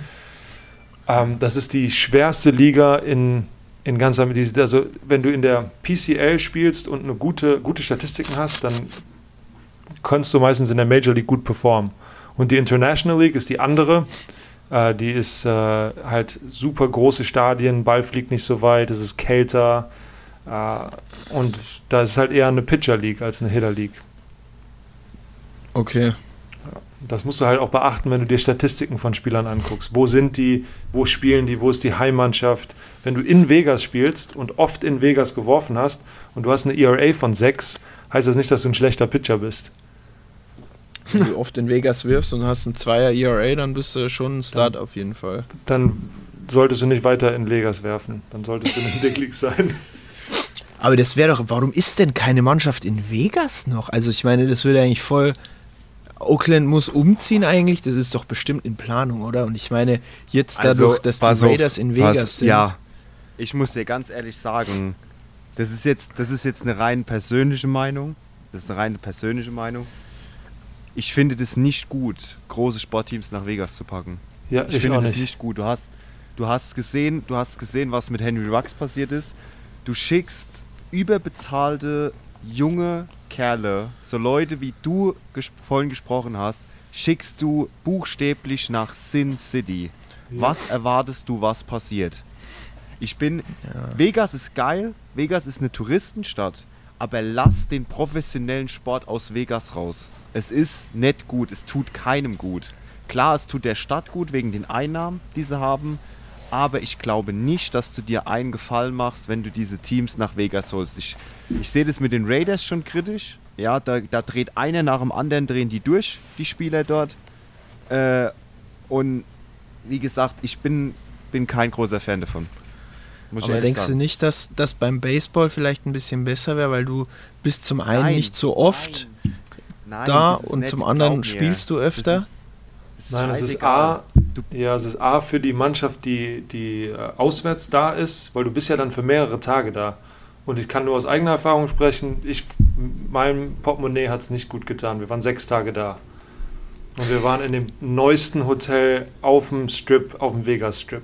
ähm, das ist die schwerste Liga in, in ganz Amerika. Also wenn du in der PCL spielst und eine gute, gute Statistiken hast, dann kannst du meistens in der Major League gut performen. Und die International League ist die andere. Äh, die ist äh, halt super große Stadien, Ball fliegt nicht so weit, es ist kälter. Äh, und da ist es halt eher eine Pitcher League als eine Hitter League. Okay. Das musst du halt auch beachten, wenn du dir Statistiken von Spielern anguckst. Wo sind die, wo spielen die, wo ist die Heimmannschaft? Wenn du in Vegas spielst und oft in Vegas geworfen hast und du hast eine ERA von 6, heißt das nicht, dass du ein schlechter Pitcher bist. Wenn du oft in Vegas wirfst und hast ein Zweier ERA, dann bist du schon ein Start auf jeden Fall. Dann solltest du nicht weiter in Vegas werfen. Dann solltest du in der Big League sein. Aber das wäre doch, warum ist denn keine Mannschaft in Vegas noch? Also ich meine, das würde eigentlich voll. Oakland muss umziehen eigentlich, das ist doch bestimmt in Planung, oder? Und ich meine, jetzt dadurch, dass die Also, auf, Raiders in Vegas pass- sind. Ja, ich muss dir ganz ehrlich sagen, das ist jetzt, das ist jetzt eine rein persönliche Meinung. Das ist eine reine persönliche Meinung. Ich finde das nicht gut, große Sportteams nach Vegas zu packen. Ja, Ich, ich, finde auch das nicht. nicht gut. Du hast, du hast gesehen, du hast gesehen, was mit Henry Rux passiert ist. Du schickst überbezahlte junge Kerle, so Leute wie du ges vorhin gesprochen hast, schickst du buchstäblich nach Sin City. Was erwartest du, was passiert? Ich bin. Vegas ist geil, Vegas ist eine Touristenstadt, aber lass den professionellen Sport aus Vegas raus. Es ist nicht gut, es tut keinem gut. Klar, es tut der Stadt gut wegen den Einnahmen, die sie haben, aber ich glaube nicht, dass du dir einen Gefallen machst, wenn du diese Teams nach Vegas holst. Ich, ich sehe das mit den Raiders schon kritisch. Ja, da, da dreht einer nach dem anderen, drehen die durch, die Spieler dort. Äh, und wie gesagt, ich bin, bin kein großer Fan davon. Muss Aber denkst du sagen. nicht, dass das beim Baseball vielleicht ein bisschen besser wäre, weil du bist zum einen Nein, nicht so oft Nein, da das ist und nett, zum anderen spielst du Das öfter? ist- das ist Nein, es ist. A, ja, es ist A für die Mannschaft, die, die äh, auswärts da ist, weil du bist ja dann für mehrere Tage da. Und ich kann nur aus eigener Erfahrung sprechen, ich, meinem Portemonnaie hat es nicht gut getan. Wir waren sechs Tage da. Und wir waren in dem neuesten Hotel auf dem Strip, auf dem Vegas Strip.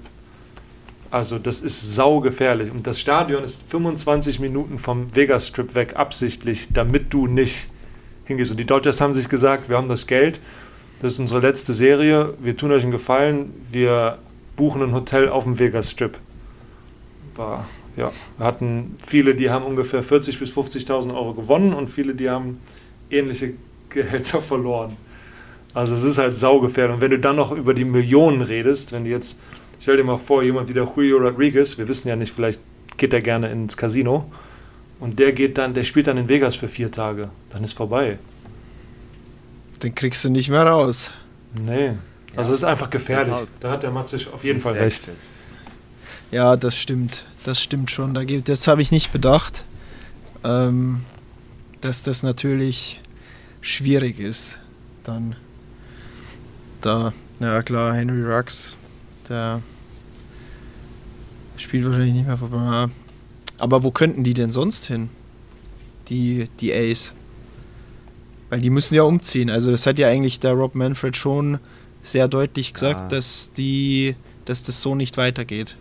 Also das ist saugefährlich. Und das Stadion ist 25 Minuten vom Vegas Strip weg, absichtlich, damit du nicht hingehst. Und die Dodgers haben sich gesagt, wir haben das Geld, das ist unsere letzte Serie, wir tun euch einen Gefallen, wir buchen ein Hotel auf dem Vegas Strip. War, ja, wir hatten viele, die haben ungefähr 40.000 bis 50.000 Euro gewonnen und viele, die haben ähnliche Gehälter verloren. Also es ist halt saugefährlich. Und wenn du dann noch über die Millionen redest, wenn du jetzt, stell dir mal vor, jemand wie der Julio Rodriguez, wir wissen ja nicht, vielleicht geht er gerne ins Casino und der geht dann, der spielt dann in Vegas für vier Tage, dann ist vorbei. Den kriegst du nicht mehr raus. Nee. Also es ist einfach gefährlich. Deshalb- Da hat der Matzig auf jeden Fall recht. Ja, das stimmt. Das stimmt schon. Da gibt, das habe ich nicht bedacht, ähm, dass das natürlich schwierig ist. Dann da, ja klar, Henry Rux, der spielt wahrscheinlich nicht mehr vorbei. Aber wo könnten die denn sonst hin? Die, die Ace. Weil die müssen ja umziehen. Also das hat ja eigentlich der Rob Manfred schon sehr deutlich gesagt, Ja. dass die, dass das so nicht weitergeht.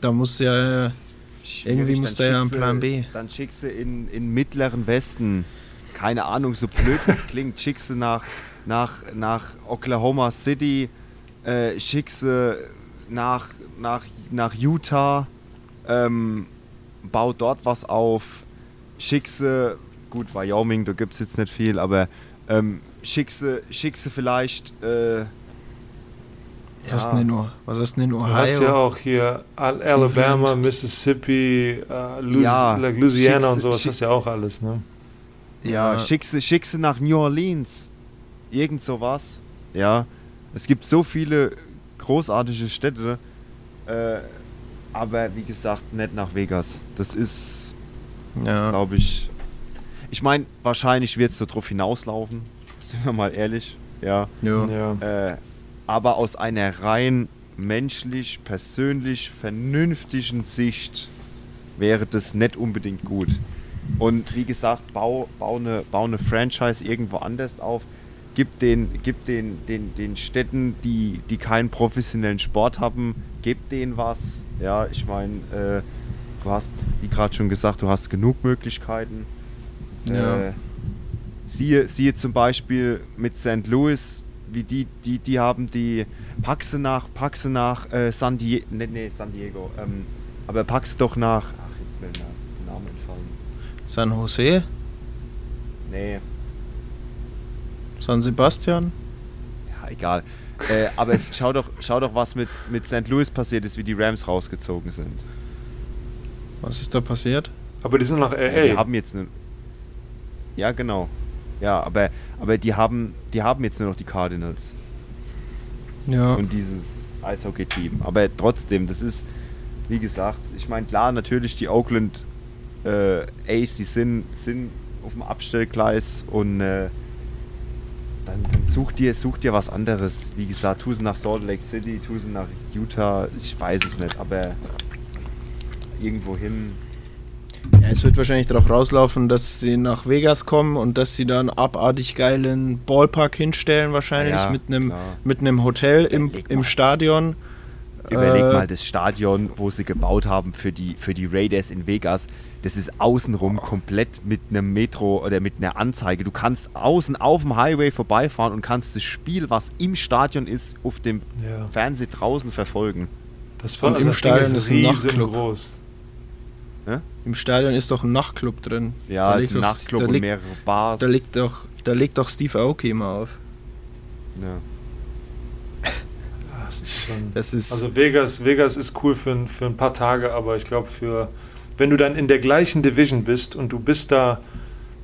Da muss ja Schwierig, irgendwie muss da ja ein Plan B. Dann schickst du in, in mittleren Westen, keine Ahnung, so blöd es klingt, schickst du nach, nach, nach Oklahoma City, äh, schickst du nach, nach, nach Utah, ähm, bau dort was auf, schickst du, gut, Wyoming, da gibt es jetzt nicht viel, aber ähm, schickst du, schickst du vielleicht, äh, Was hast du denn in, Oh- was hast du denn in Du hast ja Ohio? auch hier Al- Alabama, Mississippi, äh, Lus Ja, like Louisiana schickst- und sowas, hast du ja auch alles, ne? Ja, Ja. schickst, du- schickst du nach New Orleans. Irgend sowas. Ja. Es gibt so viele großartige Städte. Äh, aber wie gesagt, nicht nach Vegas. Das ist, Ja. glaube ich. Ich meine, wahrscheinlich wird es so drauf hinauslaufen. Sind wir mal ehrlich. Ja. Ja. Ja. Äh, aber aus einer rein menschlich, persönlich, vernünftigen Sicht wäre das nicht unbedingt gut. Und wie gesagt, bau, bau, eine, bau eine Franchise irgendwo anders auf. Gib den, gib den, den, den Städten, die, die keinen professionellen Sport haben, gib denen was. Ja, ich meine, äh, du hast, wie gerade schon gesagt, du hast genug Möglichkeiten. Ja. Äh, siehe, siehe zum Beispiel mit St. Louis, wie die, die, die haben die Paxe nach, Paxe nach äh, San Diego, nee, nee, San Diego, ähm, aber Paxe doch nach, ach, jetzt will mir jetzt der Name entfallen. San Jose, Nee, San Sebastian. ja, egal. äh, aber es, schau, doch, schau doch, was mit, mit St. Louis passiert ist, wie die Rams rausgezogen sind. Was ist da passiert? Aber die sind nach Ja, LA. die haben jetzt eine. Ja, genau. Ja, aber, aber die haben die haben jetzt nur noch die Cardinals Ja. und dieses Eishockey-Team. Aber trotzdem, das ist, wie gesagt, ich meine, klar, natürlich die Oakland äh, Ace, die sind, sind auf dem Abstellgleis und äh, dann, dann such, dir, such dir was anderes. Wie gesagt, tu sie nach Salt Lake City, tu sie nach Utah, ich weiß es nicht, aber irgendwo hin. Ja, es wird wahrscheinlich darauf rauslaufen, dass sie nach Vegas kommen und dass sie da einen abartig geilen Ballpark hinstellen, wahrscheinlich Ja, mit einem mit einem Hotel im, im. Stadion. Überleg Äh, mal, das Stadion, wo sie gebaut haben für die, für die Raiders in Vegas, das ist außenrum komplett mit einem Metro oder mit einer Anzeige. Du kannst außen auf dem Highway vorbeifahren und kannst das Spiel, was im Stadion ist, auf dem Ja. Fernseher draußen verfolgen. Das war Und also im Stadion ist ein Riesengroß. Im Stadion ist doch ein Nachtclub drin. Ja, da es liegt ist ein Nachtclub da und liegt, mehrere Bars. da liegt doch, da legt doch Steve Aoki immer auf. ja. Das ist schon, Das ist also Vegas, Vegas ist cool für, ein- für ein paar Tage, aber ich glaube für, wenn du dann in der gleichen Division bist und du bist da,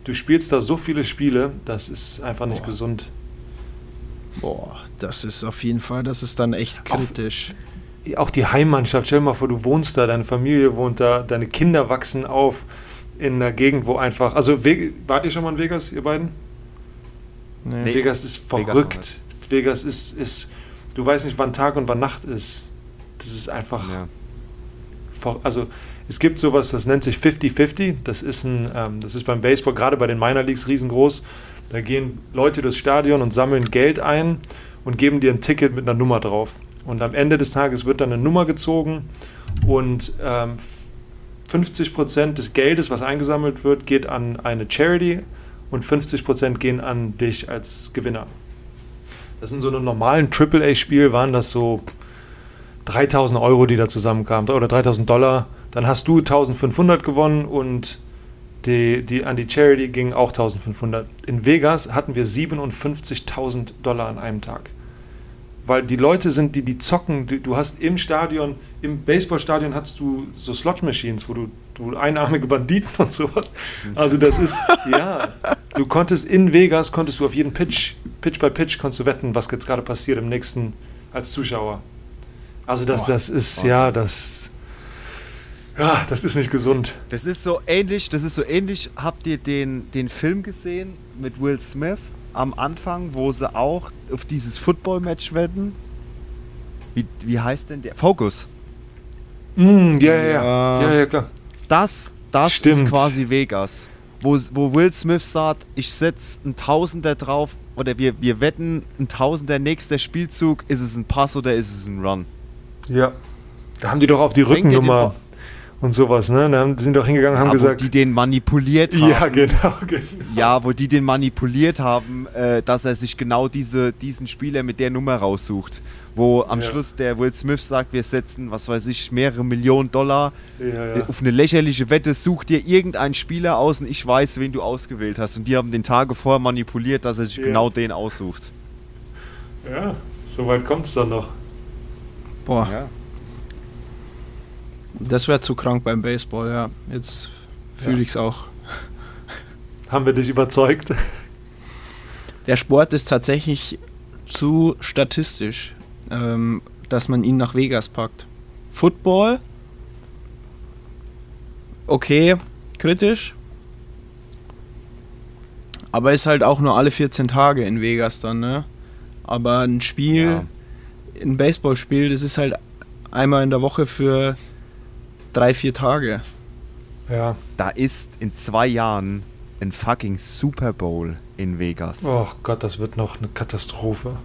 du spielst da so viele Spiele, das ist einfach nicht Boah. gesund. boah, das ist auf jeden Fall, das ist dann echt Auf- kritisch. Auch die Heimmannschaft, stell dir mal vor, du wohnst da, deine Familie wohnt da, deine Kinder wachsen auf in einer Gegend, wo einfach, also wart ihr schon mal in Vegas, ihr beiden? Nee. Nee. Vegas ist Vegas verrückt. Vegas ist, ist, du weißt nicht, wann Tag und wann Nacht ist. Das ist einfach, Ja. also es gibt sowas, das nennt sich 50-50. Das ist ein, ähm, das ist beim Baseball, gerade bei den Minor Leagues riesengroß. Da gehen Leute durchs Stadion und sammeln Geld ein und geben dir ein Ticket mit einer Nummer drauf. Und am Ende des Tages wird dann eine Nummer gezogen und ähm, f- 50% des Geldes, was eingesammelt wird, geht an eine Charity und 50% gehen an dich als Gewinner. Das in so einem normalen AAA-Spiel waren das so 3000 Euro, die da zusammenkamen, oder 3000 Dollar. Dann hast du 1500 gewonnen und die, die an die Charity ging auch 1500. In Vegas hatten wir 57.000 Dollar an einem Tag. Weil die Leute sind, die, die zocken, du hast im Stadion, im Baseballstadion hast du so Slot-Machines, wo du, du einarmige Banditen und sowas. Also das ist, ja, du konntest in Vegas, konntest du auf jeden Pitch, Pitch by Pitch, konntest du wetten, was jetzt gerade passiert im nächsten, als Zuschauer. Also das, das ist, ja, das, ja, das ist nicht gesund. Das ist so ähnlich, das ist so ähnlich. Habt ihr den, den Film gesehen mit Will Smith am Anfang, wo sie auch auf dieses Football-Match wetten? Wie, wie heißt denn der? Focus. Mm, ja, ja, ja, Ja. ja, klar. Das, das Stimmt. ist quasi Vegas. Wo, wo Will Smith sagt, ich setze einen Tausender drauf oder wir, wir wetten ein Tausender, nächster Spielzug, ist es ein Pass oder ist es ein Run? Ja. Da haben die doch auf die Rückennummer und sowas, ne? Da haben- die sind doch hingegangen und haben Ja, gesagt, wo die den manipuliert haben. ja, genau, genau. Ja, wo die den manipuliert haben, äh, dass er sich genau diese, diesen Spieler mit der Nummer raussucht. Wo am Ja. Schluss der Will Smith sagt, wir setzen, was weiß ich, mehrere Millionen Dollar Ja, ja. auf eine lächerliche Wette, such dir irgendeinen Spieler aus und ich weiß, wen du ausgewählt hast. Und die haben den Tage vorher manipuliert, dass er sich Ja. genau den aussucht. ja, so weit kommt es dann noch. Boah, Ja. Das wäre zu krank beim Baseball, ja. Jetzt fühle Ja. ich's auch. Haben wir dich überzeugt? Der Sport ist tatsächlich zu statistisch, ähm, dass man ihn nach Vegas packt. Football, okay, kritisch. Aber ist halt auch nur alle 14 Tage in Vegas dann, ne? Aber ein Spiel, Ja. ein Baseballspiel, das ist halt einmal in der Woche für drei, vier Tage. Ja. Da ist in zwei Jahren ein fucking Super Bowl in Vegas. Oh Gott, das wird noch eine Katastrophe.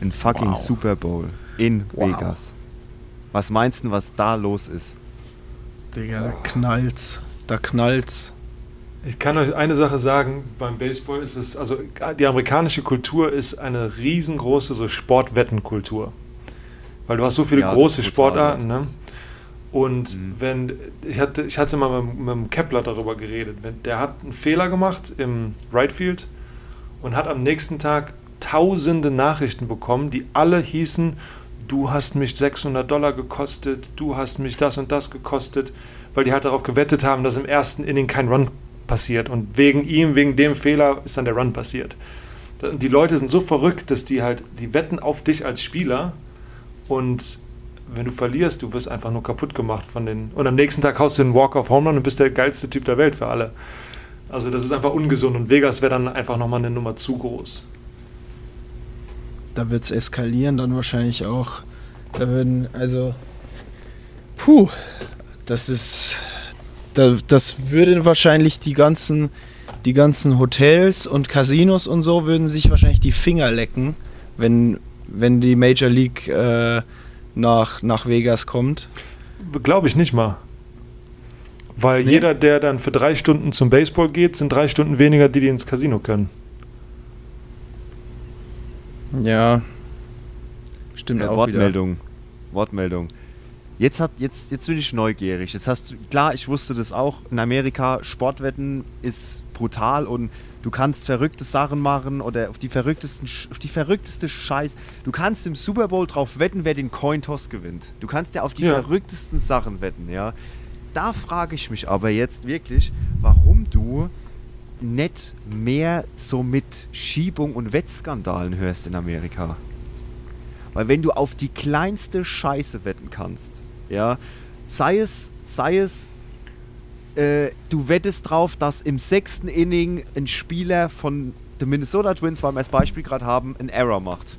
Ein fucking Wow. Super Bowl in Wow. Vegas. Was meinst du, was da los ist? Digga, da knallt's. Da knallt's. Ich kann euch eine Sache sagen, beim Baseball ist es, also die amerikanische Kultur ist eine riesengroße so Sportwettenkultur. Weil du hast so viele Ja, große. Sportarten, ne? Und Mhm. wenn, ich hatte, ich hatte mal mit, mit dem Kepler darüber geredet, wenn, der hat einen Fehler gemacht im Right Field und hat am nächsten Tag tausende Nachrichten bekommen, die alle hießen, du hast mich 600 Dollar gekostet, du hast mich das und das gekostet, weil die halt darauf gewettet haben, dass im ersten Inning kein Run passiert und wegen ihm, wegen dem Fehler ist dann der Run passiert. Die Leute sind so verrückt, dass die halt, die wetten auf dich als Spieler und wenn du verlierst, du wirst einfach nur kaputt gemacht von den. Und am nächsten Tag haust du den Walk of Home Run und bist der geilste Typ der Welt für alle. Also das ist einfach ungesund und Vegas wäre dann einfach nochmal eine Nummer zu groß. Da wird's eskalieren dann wahrscheinlich auch. Da würden, also. Puh. Das ist. Da, das würde wahrscheinlich die ganzen, die ganzen Hotels und Casinos und so würden sich wahrscheinlich die Finger lecken, wenn, wenn die Major League äh, nach, nach Vegas kommt. Glaube ich nicht mal. Weil Nee? jeder, der dann für drei Stunden zum Baseball geht, sind drei Stunden weniger, die, die ins Casino können. Ja. Stimmt Äh, auch wieder. Wortmeldung. Wortmeldung. Jetzt, hat, jetzt, jetzt bin ich neugierig. Jetzt hast du, klar, ich wusste das auch. In Amerika, Sportwetten ist brutal und du kannst verrückte Sachen machen oder auf die verrücktesten, auf die verrückteste Scheiß. Du kannst im Super Bowl drauf wetten, wer den Cointoss gewinnt. Du kannst ja auf die Ja. verrücktesten Sachen wetten, ja. Da frage ich mich aber jetzt wirklich, warum du nicht mehr so mit Schiebung und Wettskandalen hörst in Amerika. Weil wenn du auf die kleinste Scheiße wetten kannst, ja, sei es, sei es, äh, du wettest drauf, dass im sechsten Inning ein Spieler von den Minnesota Twins, weil wir das Beispiel gerade haben, einen Error macht.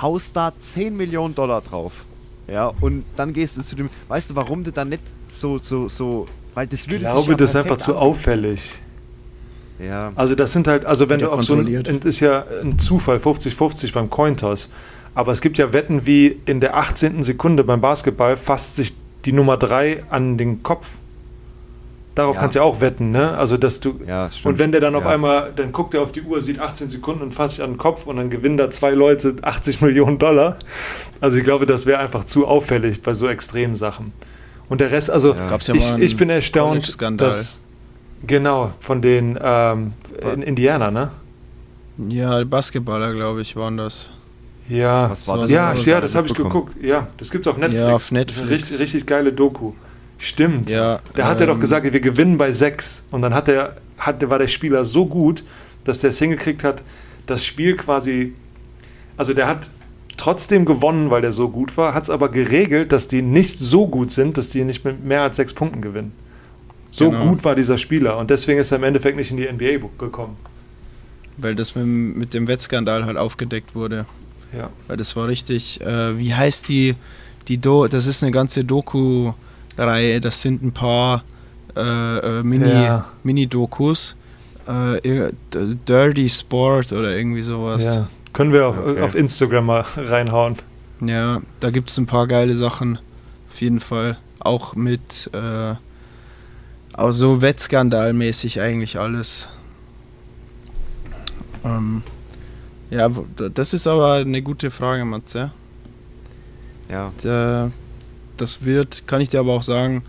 Haust da 10 Millionen Dollar drauf. Ja, und dann gehst du zu dem, weißt du, warum du dann nicht so, so, so, weil das Ich würde sich glaube, ja das ist einfach zu auffällig. Ja, Also das sind halt, also wenn du auf so ein, ist ja ein Zufall, 50-50 beim Cointoss. Aber es gibt ja Wetten wie in der 18. Sekunde beim Basketball fasst sich die Nummer 3 an den Kopf. Darauf Ja. kannst du ja auch wetten, ne? Also, dass du. Ja, stimmt. und wenn der dann auf Ja. einmal, dann guckt er auf die Uhr, sieht 18 Sekunden und fasst sich an den Kopf und dann gewinnen da zwei Leute 80 Millionen Dollar. Also, ich glaube, das wäre einfach zu auffällig bei so extremen Sachen. Und der Rest, also, Ja. Ich, ich bin erstaunt, dass. Genau, von den ähm, in Indiana, ne? Ja, Basketballer, glaube ich, waren das. Ja, das? ja, Das ja, hab das ich habe ich geguckt. Ja, das gibt's auf Netflix. Ja, auf Netflix. richtig, richtig geile Doku. Stimmt. Ja, Da hat er doch ähm, gesagt, wir gewinnen bei sechs. Und dann hat er, hat, war der Spieler so gut, dass der es hingekriegt hat, das Spiel quasi. Also der hat trotzdem gewonnen, weil der so gut war, hat es aber geregelt, dass die nicht so gut sind, dass die nicht mit mehr als sechs Punkten gewinnen. So Genau. gut war dieser Spieler und deswegen ist er im Endeffekt nicht in die NBA gekommen. Weil das mit, dem- mit dem Wettskandal halt aufgedeckt wurde. Ja. Weil das war richtig, äh, wie heißt die, die Do das ist eine ganze Doku-Reihe, das sind ein paar äh, äh, Mini, Ja. Mini-Dokus. Äh, Dirty Sport oder irgendwie sowas. ja. Können wir auf, Okay. auf Instagram mal reinhauen. Ja, da gibt es ein paar geile Sachen. Auf jeden Fall. Auch mit äh, auch so Wettskandalmäßig eigentlich alles. Ähm, ja, das ist aber eine gute Frage, Matze. Ja. Da, das wird, kann ich dir aber auch sagen,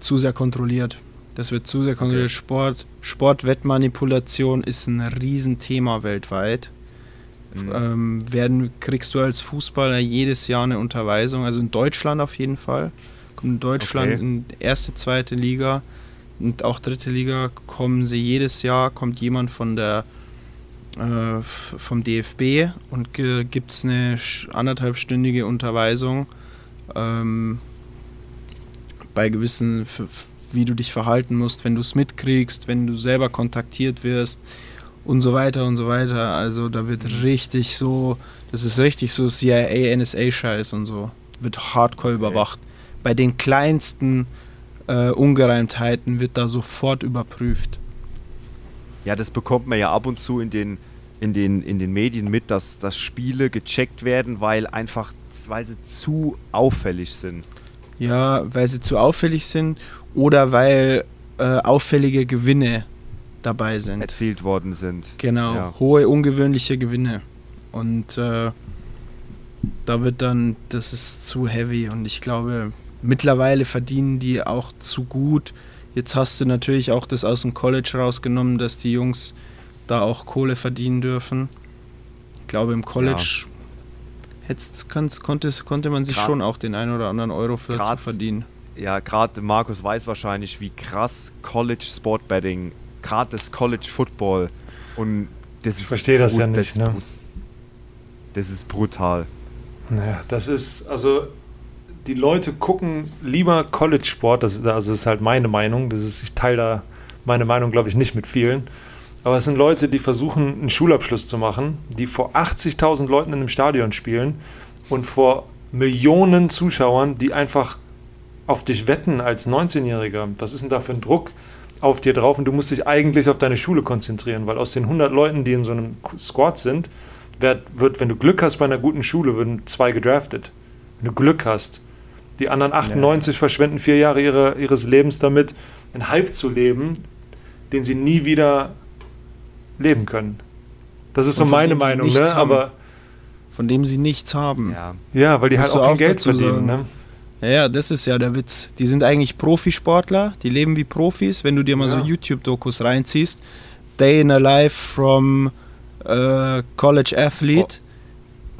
zu sehr kontrolliert. Das wird zu sehr kontrolliert. Sport, Sportwettmanipulation ist ein Riesenthema weltweit. Mhm. Ähm, werden, kriegst du als Fußballer jedes Jahr eine Unterweisung, also in Deutschland auf jeden Fall. Kommt in Deutschland Okay. in erste, zweite Liga und auch dritte Liga kommen sie jedes Jahr, kommt jemand von der äh, vom DFB und gibt es eine anderthalbstündige Unterweisung ähm, bei gewissen, wie du dich verhalten musst, wenn du es mitkriegst, wenn du selber kontaktiert wirst und so weiter und so weiter. Also da wird richtig so, das ist richtig so CIA, NSA-Scheiß und so. Wird hardcore überwacht. Bei den kleinsten äh, Ungereimtheiten wird da sofort überprüft. Ja, das bekommt man ja ab und zu in den, in den, in den Medien mit, dass, dass Spiele gecheckt werden, weil einfach weil sie zu auffällig sind. Ja, weil sie zu auffällig sind oder weil äh, auffällige Gewinne dabei sind. erzielt worden sind. Genau, Ja. hohe ungewöhnliche Gewinne. Und äh, da wird dann, das ist zu heavy und ich glaube, mittlerweile verdienen die auch zu gut. Jetzt hast du natürlich auch das aus dem College rausgenommen, dass die Jungs da auch Kohle verdienen dürfen. Ich glaube, im College hätt's, kannst, konnte, konnte man sich Grad- schon auch den einen oder anderen Euro für dazu Grad- verdienen. Ja, gerade Markus weiß wahrscheinlich, wie krass College Sportbetting, gerade das College Football und das ist Ich verstehe das ja nicht, ist ne? Das ist brutal. Naja, das ist, also die Leute gucken lieber College-Sport, das, also das ist halt meine Meinung, das ist, ich teile da meine Meinung, glaube ich, nicht mit vielen. Aber es sind Leute, die versuchen, einen Schulabschluss zu machen, die vor 80.000 Leuten in einem Stadion spielen und vor Millionen Zuschauern, die einfach auf dich wetten als 19-Jähriger. Was ist denn da für ein Druck auf dir drauf? Und du musst dich eigentlich auf deine Schule konzentrieren, weil aus den 100 Leuten, die in so einem Squad sind, wird, wird, wenn du Glück hast bei einer guten Schule, würden zwei gedraftet. Wenn du Glück hast. Die anderen 98 verschwenden vier Jahre ihre, ihres Lebens damit, einen Hype zu leben, den sie nie wieder leben können. Das ist so Und von meine Meinung, ne? haben. Aber Von dem sie nichts haben. Ja. ja, weil die halt Musst du auch kein Geld verdienen, ne? Ja, ja, das ist ja der Witz. Die sind eigentlich Profisportler, die leben wie Profis. Wenn du dir mal so Ja. YouTube-Dokus reinziehst, Day in a Life from äh, College Athlete.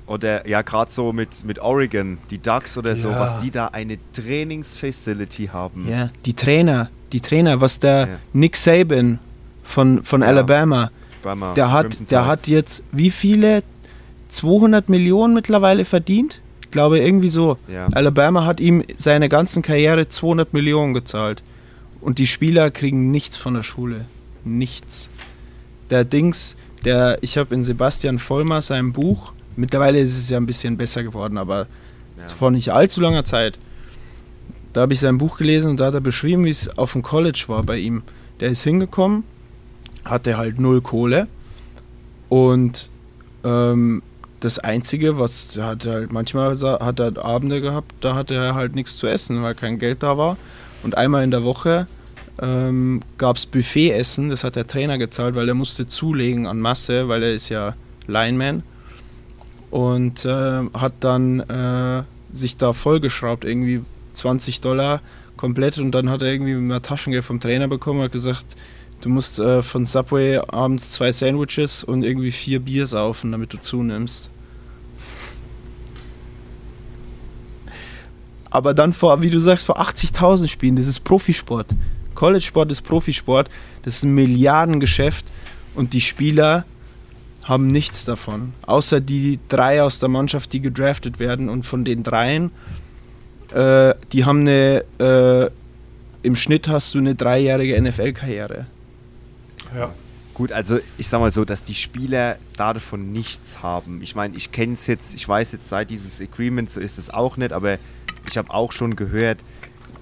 Oder ja, gerade so mit, mit Oregon, die Ducks oder so, Ja. was die da eine Trainingsfacility haben. Ja, die Trainer, die Trainer, was der Ja. Nick Saban von, von Ja. Alabama, Beim der hat, Crimson der Tide. hat jetzt wie viele? 200 Millionen mittlerweile verdient? Ich glaube irgendwie so. Ja. Alabama hat ihm seine ganzen Karriere 200 Millionen gezahlt. Und die Spieler kriegen nichts von der Schule. Nichts. Der Dings, der, ich habe in Sebastian Vollmer seinem Buch, mittlerweile ist es ja ein bisschen besser geworden, aber Ja. vor nicht allzu langer Zeit, da habe ich sein Buch gelesen und da hat er beschrieben, wie es auf dem College war bei ihm. Der ist hingekommen, hatte halt null Kohle und ähm, das Einzige, was er hat halt manchmal hat er Abende gehabt, da hatte er halt nichts zu essen, weil kein Geld da war. Und einmal in der Woche ähm, gab es Buffetessen, das hat der Trainer gezahlt, weil er musste zulegen an Masse, weil er ist ja Lineman. Und äh, hat dann äh, sich da vollgeschraubt, irgendwie 20 Dollar komplett. Und dann hat er irgendwie mal Taschengeld vom Trainer bekommen und hat gesagt, du musst äh, von Subway abends zwei Sandwiches und irgendwie vier Bier saufen, damit du zunimmst. Aber dann vor, wie du sagst, vor 80.000 Spielen, das ist Profisport. College-Sport ist Profisport, das ist ein Milliardengeschäft und die Spieler haben nichts davon. Außer die drei aus der Mannschaft, die gedraftet werden und von den dreien, äh, die haben eine, äh, im Schnitt hast du eine dreijährige NFL-Karriere. Ja. Gut, also ich sag mal so, dass die Spieler davon nichts haben. Ich meine, ich kenne es jetzt, ich weiß jetzt seit dieses Agreement, so ist es auch nicht, aber ich habe auch schon gehört,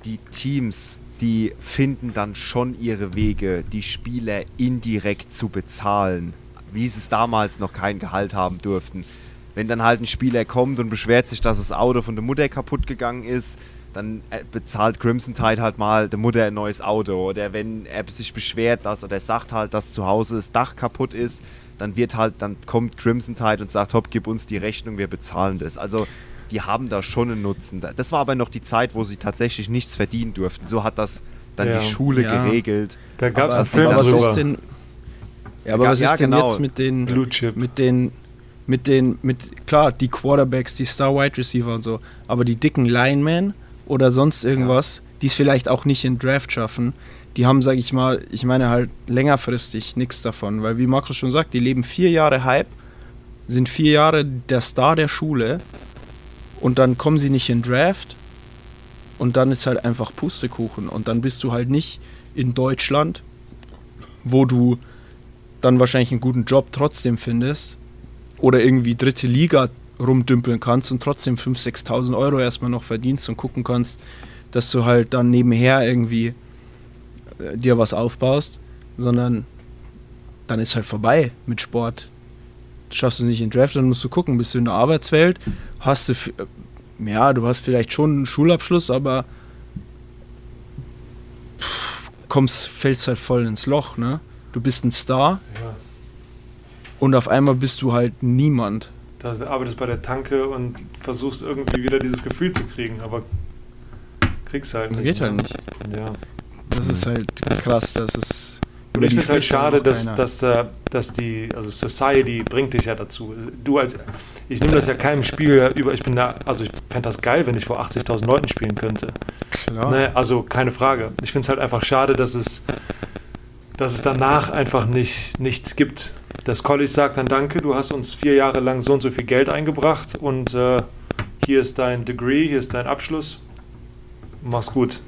die Teams, die finden dann schon ihre Wege, die Spieler indirekt zu bezahlen, wie sie es damals noch kein Gehalt haben durften. Wenn dann halt ein Spieler kommt und beschwert sich, dass das Auto von der Mutter kaputt gegangen ist, dann äh, bezahlt Crimson Tide halt mal der Mutter ein neues Auto. Oder wenn er sich beschwert, dass oder sagt halt, dass zu Hause das Dach kaputt ist, dann wird halt, dann kommt Crimson Tide und sagt, hopp, gib uns die Rechnung, wir bezahlen das. Also die haben da schon einen Nutzen. Das war aber noch die Zeit, wo sie tatsächlich nichts verdienen durften. So hat das dann Ja. die Schule Ja. geregelt. Da gab es einen Film aber was drüber. ist denn, ja, aber was ja, ist denn genau. jetzt mit den Blue Chip. mit den mit den mit klar die Quarterbacks, die Star Wide Receiver und so, aber die dicken Linemen oder sonst irgendwas, die es vielleicht auch nicht in Draft schaffen, die haben, sag ich mal, ich meine halt längerfristig nichts davon, weil wie Markus schon sagt, die leben vier Jahre Hype, sind vier Jahre der Star der Schule und dann kommen sie nicht in Draft und dann ist halt einfach Pustekuchen und dann bist du halt nicht in Deutschland, wo du dann wahrscheinlich einen guten Job trotzdem findest oder irgendwie dritte Liga rumdümpeln kannst und trotzdem 5.000, 6.000 Euro erstmal noch verdienst und gucken kannst, dass du halt dann nebenher irgendwie äh, dir was aufbaust, sondern dann ist halt vorbei mit Sport. Schaffst du es nicht in Draft, dann musst du gucken, bist du in der Arbeitswelt, hast du, äh, ja, du hast vielleicht schon einen Schulabschluss, aber pff, kommst, fällst halt voll ins Loch, ne? Du bist ein Star Ja. und auf einmal bist du halt niemand. Da arbeitest bei der Tanke und versuchst irgendwie wieder dieses Gefühl zu kriegen, aber kriegst halt Das nicht. geht halt ne? nicht. Ja. Das ist halt krass, das ist. Und ich finde es halt schade, dass, dass, da- dass die, also Society bringt dich ja dazu. Du als, ich nehme das ja keinem Spiel über, ich bin da, also ich fände das geil, wenn ich vor 80.000 Leuten spielen könnte. Klar. Ne, also keine Frage. Ich finde es halt einfach schade, dass es, dass es danach einfach nicht, nichts gibt. Das College sagt dann Danke, du hast uns vier Jahre lang so und so viel Geld eingebracht und äh, hier ist dein Degree, hier ist dein Abschluss. Mach's gut.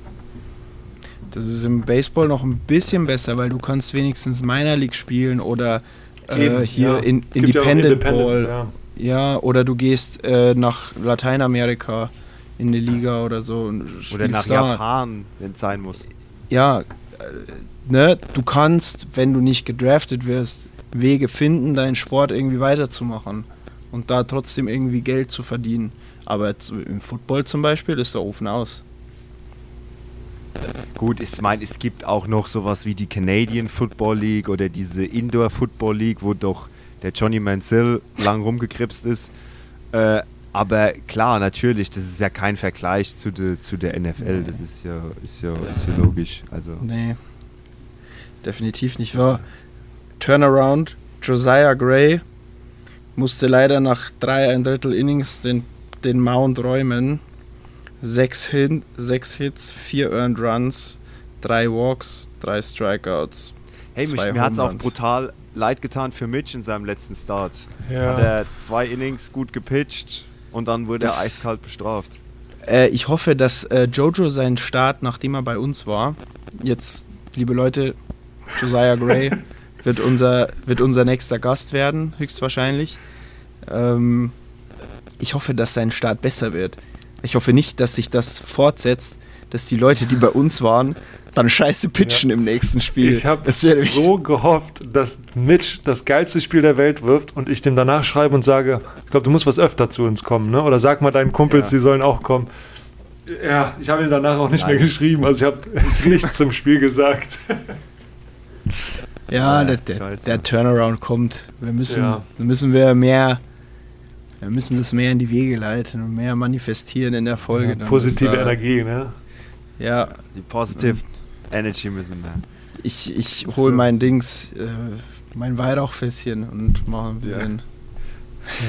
Das ist im Baseball noch ein bisschen besser, weil du kannst wenigstens Minor League spielen oder äh, Eben, hier ja. in, Gibt ja Independent, Ball. Ja. Ja, oder du gehst äh, nach Lateinamerika in eine Liga oder so und Oder nach da. Japan, wenn es sein muss. Ja, äh, ne, du kannst, wenn du nicht gedraftet wirst, Wege finden, deinen Sport irgendwie weiterzumachen und da trotzdem irgendwie Geld zu verdienen. Aber im Football zum Beispiel ist der Ofen aus. Gut, ich meine, es gibt auch noch sowas wie die Canadian Football League oder diese Indoor Football League, wo doch der Johnny Manziel lang rumgekripst ist. Äh, aber klar, natürlich, das ist ja kein Vergleich zu, de, zu der NFL. Das ist ja, ist ja, ist ja logisch. Also, Nee, definitiv nicht wahr. Turnaround, Josiah Gray musste leider nach drei ein Drittel Innings den, den Mount räumen. Sechs, Hin sechs Hits, vier Earned Runs, drei Walks, drei Strikeouts. hey, mich, mir hat es auch brutal leid getan für Mitch in seinem letzten Start. Ja. Hat er zwei Innings gut gepitcht und dann wurde Das- er eiskalt bestraft. Äh, ich hoffe, dass äh, Jojo seinen Start, nachdem er bei uns war, jetzt, liebe Leute, Josiah Gray wird, unser, wird unser nächster Gast werden, höchstwahrscheinlich. Ähm, ich hoffe, dass sein Start besser wird. Ich hoffe nicht, dass sich das fortsetzt, dass die Leute, die bei uns waren, dann scheiße pitchen im nächsten Spiel. Ich habe so gehofft, dass Mitch das geilste Spiel der Welt wirft und ich dem danach schreibe und sage, ich glaube, du musst was öfter zu uns kommen, ne? Oder sag mal deinen Kumpels, Ja. die sollen auch kommen. Ja, ich habe ihm danach auch nicht Nein. mehr geschrieben, also ich habe nichts zum Spiel gesagt. Ja, Ja, der, der, der Turnaround kommt. Wir müssen, Ja. müssen wir mehr, wir müssen das mehr in die Wege leiten und mehr manifestieren in der Folge. dann, Positive da- Energie, ne? Ja, Die Positive Energy müssen wir. ich, ich hole mein Dings, äh, mein Weihrauchfässchen und mache ein bisschen.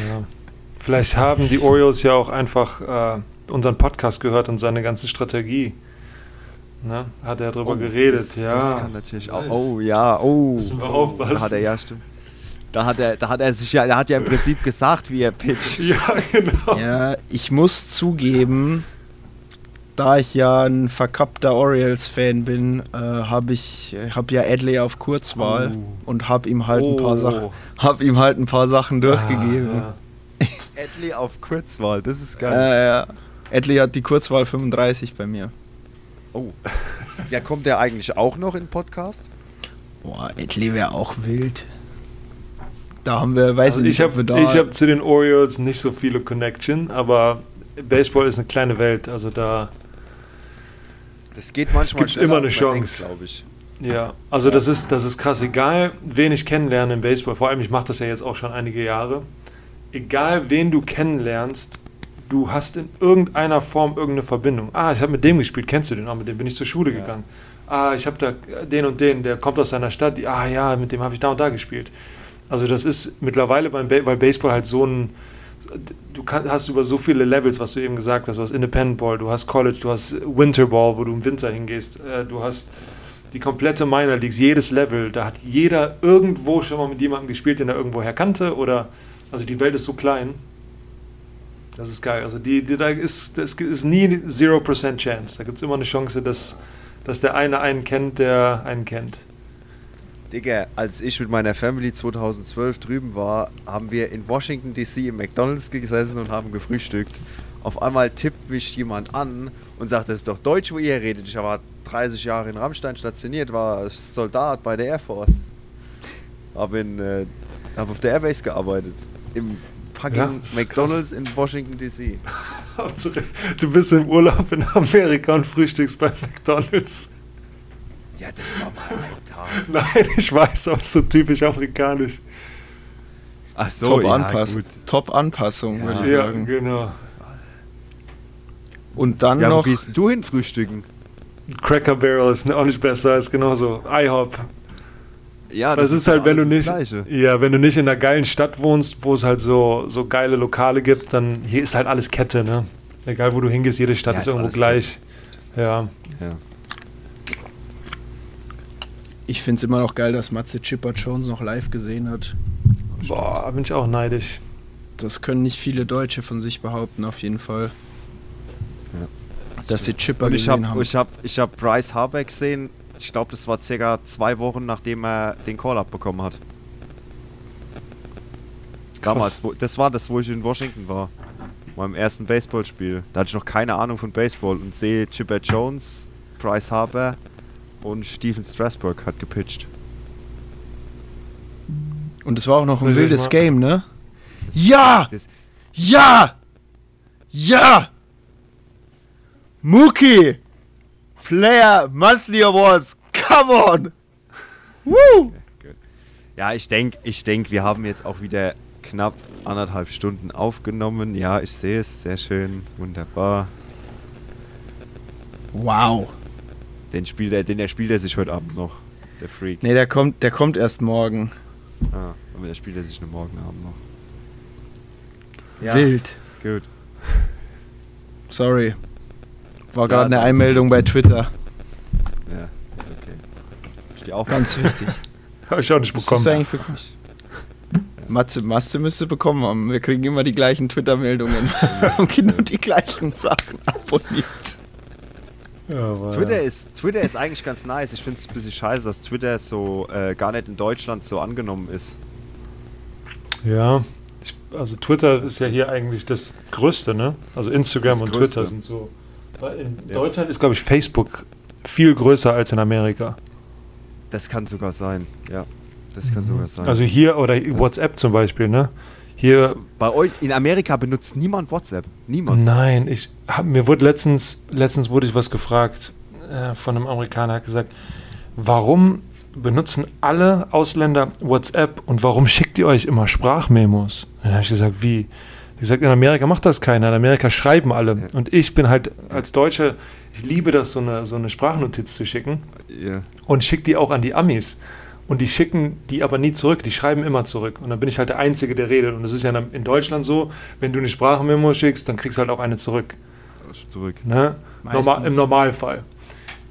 Ja. Vielleicht haben die Orioles ja auch einfach äh, unseren Podcast gehört und seine ganze Strategie. Ne? Hat er darüber geredet, das, ja. Das kann natürlich auch. Oh ja, oh. Müssen wir aufpassen. Da hat er ja stimmt. Da hat er, da hat er sich ja, da hat ja im Prinzip gesagt, wie er pitcht. Ja, genau. Ja, ich muss zugeben, da ich ja ein verkappter Orioles-Fan bin, äh, habe ich hab ja Adley auf Kurzwahl Oh. und habe ihm halt ein paar Oh. Sachen, hab ihm halt ein paar Sachen durchgegeben. Ah, Adley auf Kurzwahl, das ist geil. Äh, ja. Adley hat die Kurzwahl 35 bei mir. Oh. Ja, kommt der eigentlich auch noch in den Podcast? Boah, Adley wäre auch wild. Da haben wir, weiß Also ich nicht, ich habe da. hab zu den Orioles nicht so viele Connection, aber Baseball ist eine kleine Welt, also da, Das geht manchmal gibt's schneller, immer eine Chance. glaube ich. ja, also das ist, das ist krass, egal wen ich kennenlerne im Baseball, vor allem ich mache das ja jetzt auch schon einige Jahre, egal wen du kennenlernst, du hast in irgendeiner Form irgendeine Verbindung. Ah, ich habe mit dem gespielt, kennst du den? Ah, mit dem bin ich zur Schule gegangen. Ah, ich habe da den und den, der kommt aus seiner Stadt. Ah ja, mit dem habe ich da und da gespielt. Also das ist mittlerweile beim ba weil Baseball halt so ein du kann, hast über so viele Levels, was du eben gesagt hast, du hast Independent Ball, du hast College, du hast Winter Ball, wo du im Winter hingehst, äh, du hast die komplette Minor Leagues, jedes Level, da hat jeder irgendwo schon mal mit jemandem gespielt, den er irgendwoher kannte oder also die Welt ist so klein. Das ist geil. Also die, die da ist das ist nie 0% Chance. Da gibt es immer eine Chance, dass, dass der eine einen kennt, der einen kennt. Digga, als ich mit meiner Family 2012 drüben war, haben wir in Washington DC im McDonalds gesessen und haben gefrühstückt. Auf einmal tippt mich jemand an und sagt, das ist doch Deutsch, wo ihr redet. Ich war 30 Jahre in Rammstein stationiert, war Soldat bei der Air Force. Hab, in, äh, hab auf der Airbase gearbeitet. Im fucking Ja, McDonalds in Washington DC. Du bist im Urlaub in Amerika und frühstückst bei McDonalds. Ja, das war mal ein Tag. Nein, ich weiß, aber so typisch afrikanisch. Ach so, Top, ja, Anpassung, gut. Top Anpassung, Ja. würde ich Ja, sagen. genau. Und dann Ja, wo noch. gehst denn du hin frühstücken? Cracker Barrel ist auch nicht besser, ist genauso. IHOP. Ja, Das ist halt, wenn du nicht, das ja, wenn du nicht in einer geilen Stadt wohnst, wo es halt so, so geile Lokale gibt, dann hier ist halt alles Kette, ne? Egal wo du hingehst, jede Stadt Ja, ist ist irgendwo gleich. Ja. Ja. Ich finde es immer noch geil, dass Matze Chipper Jones noch live gesehen hat. Boah, bin ich auch neidisch. Das können nicht viele Deutsche von sich behaupten, auf jeden Fall. Ja. Dass sie Chipper Und ich gesehen habe haben. ich hab, ich hab Bryce Harbeck gesehen. Ich glaube, das war circa zwei Wochen, nachdem er den Call-Up bekommen hat. Damals, wo, das war das, wo ich in Washington war. Meinem ersten Baseballspiel. Da hatte ich noch keine Ahnung von Baseball und sehe Chipper Jones, Bryce Harper und Steven Strasburg hat gepitcht. Und es war auch noch ein wildes Game, ne? Ja! Das, Ja! Ja! Mookie! Player Monthly Awards! Come on! Woo! ja, ich denke, ich denk, wir haben jetzt auch wieder knapp anderthalb Stunden aufgenommen. Ja, ich sehe es. Sehr schön. Wunderbar. Wow. Den spielt er, den spielt er sich heute Abend noch. Der Freak. Ne, der kommt, der kommt erst morgen. Ah, aber der spielt er sich nur morgen Abend noch. Wild. Gut. Sorry. War Ja, gerade eine Einmeldung bei Twitter. Ja, okay. Ich stehe auch Ganz wichtig. Habe ich auch nicht Hast du bekommen. eigentlich bekommen? Matze, Matze müsste bekommen haben. Wir kriegen immer die gleichen Twitter-Meldungen. und genau die gleichen Sachen abonniert. Ja, aber Twitter ja. ist, Twitter ist eigentlich ganz nice. Ich finde es ein bisschen scheiße, dass Twitter so äh, gar nicht in Deutschland so angenommen ist. Ja, ich, also Twitter ist ja hier eigentlich das Größte, ne? Also Instagram Das und Größte. Twitter sind so. Weil In Ja. Deutschland ist, glaube ich, Facebook viel größer als in Amerika. Das kann sogar sein, ja. Das kann sogar sein. Also hier oder WhatsApp zum Beispiel, ne? Hier, Bei euch in Amerika benutzt niemand WhatsApp. Niemand. nein, ich hab, mir wurde letztens, letztens wurde ich was gefragt äh, von einem Amerikaner, hat gesagt, warum benutzen alle Ausländer WhatsApp und warum schickt ihr euch immer Sprachmemos? Dann habe ich gesagt, wie? Ich gesagt, in Amerika macht das keiner, in Amerika schreiben alle. Und ich bin halt als Deutscher, ich liebe das, so eine, so eine Sprachnotiz zu schicken. Ja. und schickt die auch an die Amis. Und die schicken die aber nie zurück, die schreiben immer zurück. Und dann bin ich halt der Einzige, der redet. Und das ist ja in Deutschland so, wenn du eine Sprachmemo schickst, dann kriegst du halt auch eine zurück. Zurück. Ne? Normal, Im Normalfall.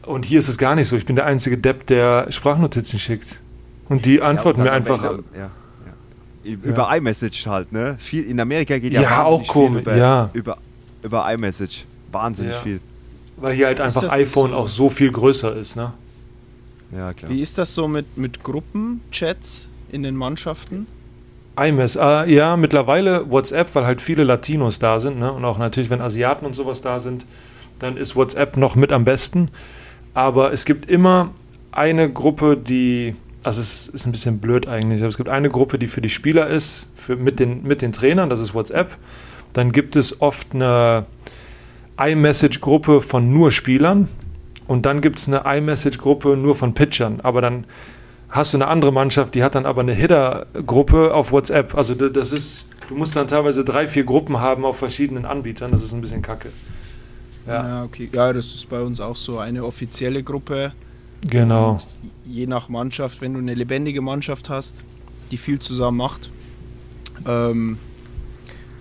Und hier ist es gar nicht so. Ich bin der einzige Depp, der Sprachnotizen schickt. Und die antworten Ja, mir und dann einfach. Ende- Ja, ja. Über iMessage halt, ne? Viel, in Amerika geht ja, Ja, wahnsinnig auch komisch, viel über, ja. über, über iMessage. Wahnsinnig Ja. viel. Weil hier halt einfach iPhone so? auch so viel größer ist. Ne? Ja, klar. Wie ist das so mit, mit Gruppenchats in den Mannschaften? iMess, äh, ja, mittlerweile WhatsApp, weil halt viele Latinos da sind, ne? Und auch natürlich, wenn Asiaten und sowas da sind, dann ist WhatsApp noch mit am besten. Aber es gibt immer eine Gruppe, die, also es ist ein bisschen blöd eigentlich, aber es gibt eine Gruppe, die für die Spieler ist, für, mit, den, mit den Trainern, das ist WhatsApp. Dann gibt es oft eine iMessage-Gruppe von nur Spielern und dann gibt es eine iMessage-Gruppe nur von Pitchern. Aber dann hast du eine andere Mannschaft, die hat dann aber eine Hitter-Gruppe auf WhatsApp. Also da- das ist, du musst dann teilweise drei, vier Gruppen haben auf verschiedenen Anbietern. Das ist ein bisschen kacke. Ja, okay. Ja, das ist bei uns auch so eine offizielle Gruppe. genau. Und je nach Mannschaft, wenn du eine lebendige Mannschaft hast, die viel zusammen macht, ähm,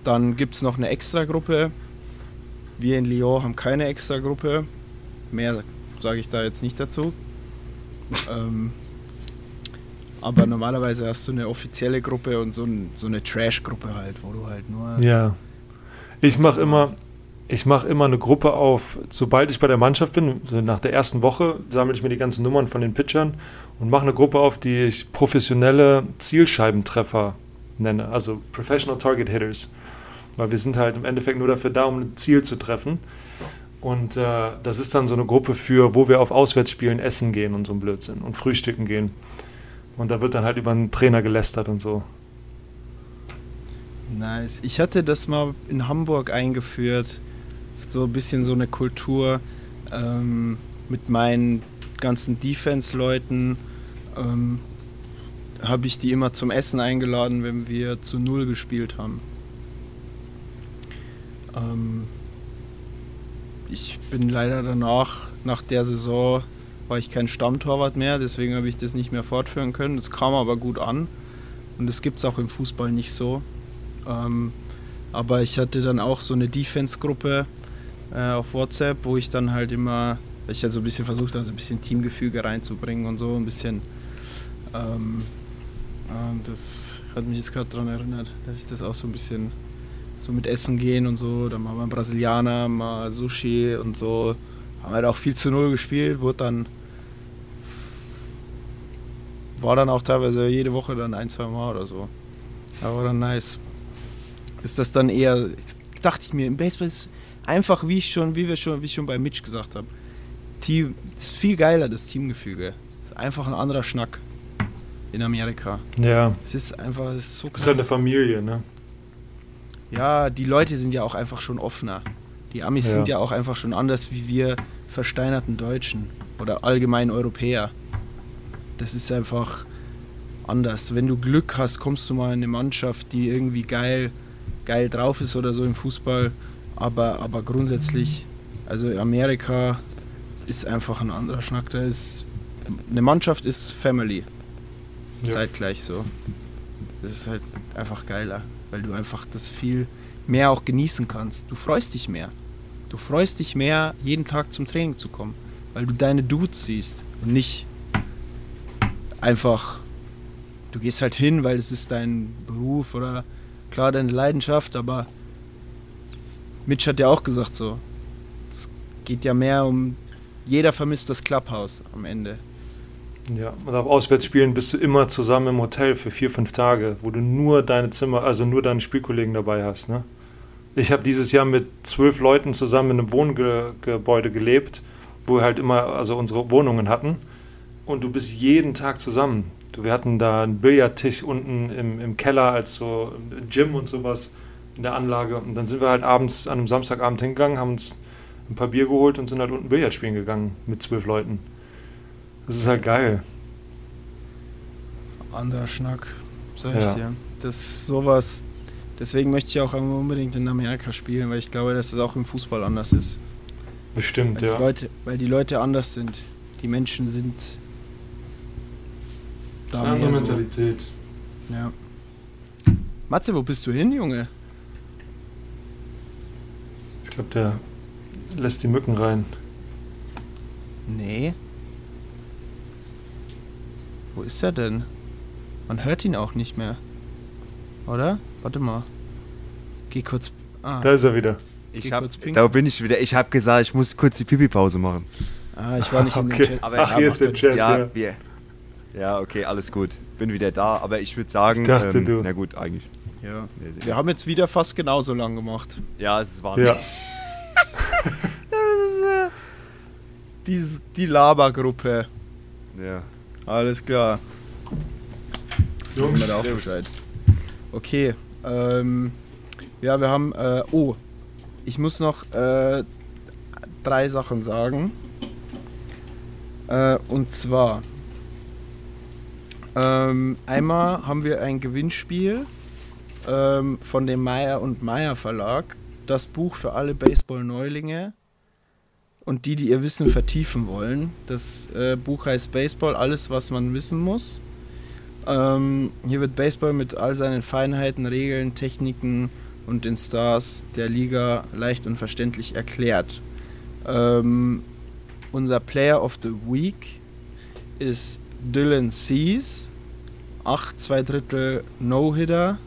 dann gibt es noch eine Extra-Gruppe. Wir in Lyon haben keine Extra-Gruppe. Mehr sage ich da jetzt nicht dazu. ähm, aber normalerweise hast du eine offizielle Gruppe und so, ein, so eine Trash-Gruppe halt, wo du halt nur. Ja. Ich mache immer, ich mache immer eine Gruppe auf, sobald ich bei der Mannschaft bin, nach der ersten Woche sammle ich mir die ganzen Nummern von den Pitchern und mache eine Gruppe auf, die ich professionelle Zielscheibentreffer nenne, also Professional Target Hitters. Weil wir sind halt im Endeffekt nur dafür da, um ein Ziel zu treffen. Und äh, das ist dann so eine Gruppe für, wo wir auf Auswärtsspielen essen gehen und so ein Blödsinn und frühstücken gehen. Und da wird dann halt über einen Trainer gelästert und so. Nice. Ich hatte das mal in Hamburg eingeführt, so ein bisschen so eine Kultur ähm, mit meinen ganzen Defense-Leuten. Ähm, habe ich die immer zum Essen eingeladen, wenn wir zu Null gespielt haben. Ähm, ich bin leider danach, nach der Saison, war ich kein Stammtorwart mehr, deswegen habe ich das nicht mehr fortführen können. Das kam aber gut an und das gibt es auch im Fußball nicht so. Ähm, aber ich hatte dann auch so eine Defense-Gruppe äh, auf WhatsApp, wo ich dann halt immer, ich halt so ein bisschen versucht habe, so ein bisschen Teamgefüge reinzubringen und so ein bisschen. Ähm, ähm, das hat mich jetzt gerade daran erinnert, dass ich das auch so ein bisschen so mit Essen gehen und so. Dann wir einen Brasilianer, mal Sushi und so. Haben halt auch viel zu null gespielt, wurde dann. War dann auch teilweise jede Woche dann ein, zwei Mal oder so. Aber dann nice ist das dann eher, dachte ich mir, im Baseball ist einfach, wie ich schon, wie wir schon, wie ich schon bei Mitch gesagt habe, Team, ist viel geiler, das Teamgefüge. Ist einfach ein anderer Schnack in Amerika. Ja, Es ist einfach, es ist so ist halt eine krass. Familie, ne? Ja, die Leute sind ja auch einfach schon offener. Die Amis Ja. sind ja auch einfach schon anders wie wir versteinerten Deutschen oder allgemein Europäer. Das ist einfach anders. Wenn du Glück hast, kommst du mal in eine Mannschaft, die irgendwie geil, geil drauf ist oder so im Fußball. Aber, aber grundsätzlich, also Amerika ist einfach ein anderer Schnack. Da ist, eine Mannschaft ist Family. Ja. Zeitgleich so. Das ist halt einfach geiler, weil du einfach das viel mehr auch genießen kannst. Du freust dich mehr. Du freust dich mehr, jeden Tag zum Training zu kommen, weil du deine Dudes siehst und nicht einfach, du gehst halt hin, weil es ist dein Beruf oder klar deine Leidenschaft, aber Mitch hat ja auch gesagt so, es geht ja mehr um, jeder vermisst das Clubhouse am Ende. Ja, und auf Auswärtsspielen bist du immer zusammen im Hotel für vier, fünf Tage, wo du nur deine Zimmer, also nur deine Spielkollegen dabei hast. Ne? Ich habe dieses Jahr mit zwölf Leuten zusammen in einem Wohngebäude gelebt wo wir halt immer also unsere Wohnungen hatten. Und du bist jeden Tag zusammen. Wir hatten da einen Billardtisch unten im, im Keller als so Gym und sowas in der Anlage. Und dann sind wir halt abends an einem Samstagabend hingegangen, haben uns ein paar Bier geholt und sind halt unten Billard spielen gegangen mit zwölf Leuten. Das ist halt geil. Anderer Schnack, sag ich Ja. dir. Das ist sowas. Deswegen möchte ich auch unbedingt in Amerika spielen, weil ich glaube, dass es auch im Fußball anders ist. Bestimmt, Weil, ja. die Leute, weil die Leute anders sind. Die Menschen sind da Andere mehr so. Mentalität. Ja. Matze, wo bist du hin, Junge? Ich glaube, der lässt die Mücken rein. Nee. Wo ist er denn? Man hört ihn auch nicht mehr. Oder? Warte mal. Geh kurz. Ah, Da ist er wieder. Ich hab, da bin ich wieder. Ich habe gesagt, ich muss kurz die Pipi-Pause machen. ah ich war nicht in Okay. dem Chat. Aber Ach, ja, hier ist der Chat. Ja, Ja. wir. Ja, okay, alles gut. Bin wieder da, aber ich würde sagen, Ich dachte, ähm, du- na gut, eigentlich. Ja. Nee, nee. Wir haben jetzt wieder fast genauso lang gemacht. Ja, es war Ja. Die, die Labergruppe. ja. Alles klar. Wir da auch Bescheid. Okay. Ähm, ja, wir haben. Äh, oh, ich muss noch äh, drei Sachen sagen. Äh, und zwar. Ähm, einmal haben wir ein Gewinnspiel ähm, von dem Meyer und Meyer Verlag. Das Buch für alle Baseball-Neulinge und die, die ihr Wissen vertiefen wollen. Das äh, Buch heißt Baseball, alles, was man wissen muss. Ähm, hier wird Baseball mit all seinen Feinheiten, Regeln, Techniken und den Stars der Liga leicht und verständlich erklärt. Ähm, unser Player of the Week ist Dylan Cease. 8, 2 Drittel No-Hitter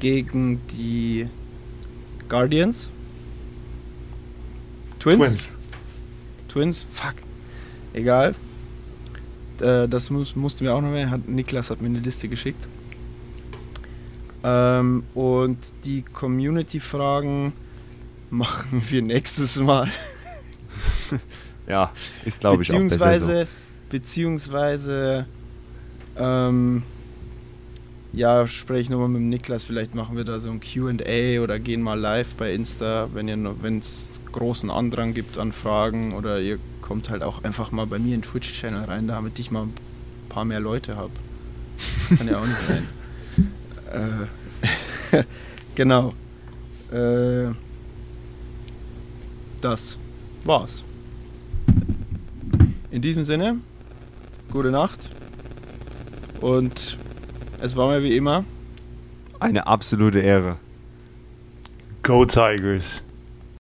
gegen die Guardians. Twins? Twins. Twins? Fuck. Egal. Äh, das muss, mussten wir auch noch mehr. Hat, Niklas hat mir eine Liste geschickt. Ähm, und die Community-Fragen machen wir nächstes Mal. Ja, ist glaube ich auch besser so. beziehungsweise, beziehungsweise, ähm, ja, spreche ich nochmal mit dem Niklas. Vielleicht machen wir da so ein QA oder gehen mal live bei Insta, wenn es großen Andrang gibt an Fragen oder ihr kommt halt auch einfach mal bei mir in den Twitch-Channel rein, damit ich mal ein paar mehr Leute habe. Kann ja auch nicht sein. äh, genau. Äh, das war's. In diesem Sinne, gute Nacht. Und es war mir wie immer Eine absolute Ehre. Go Tigers.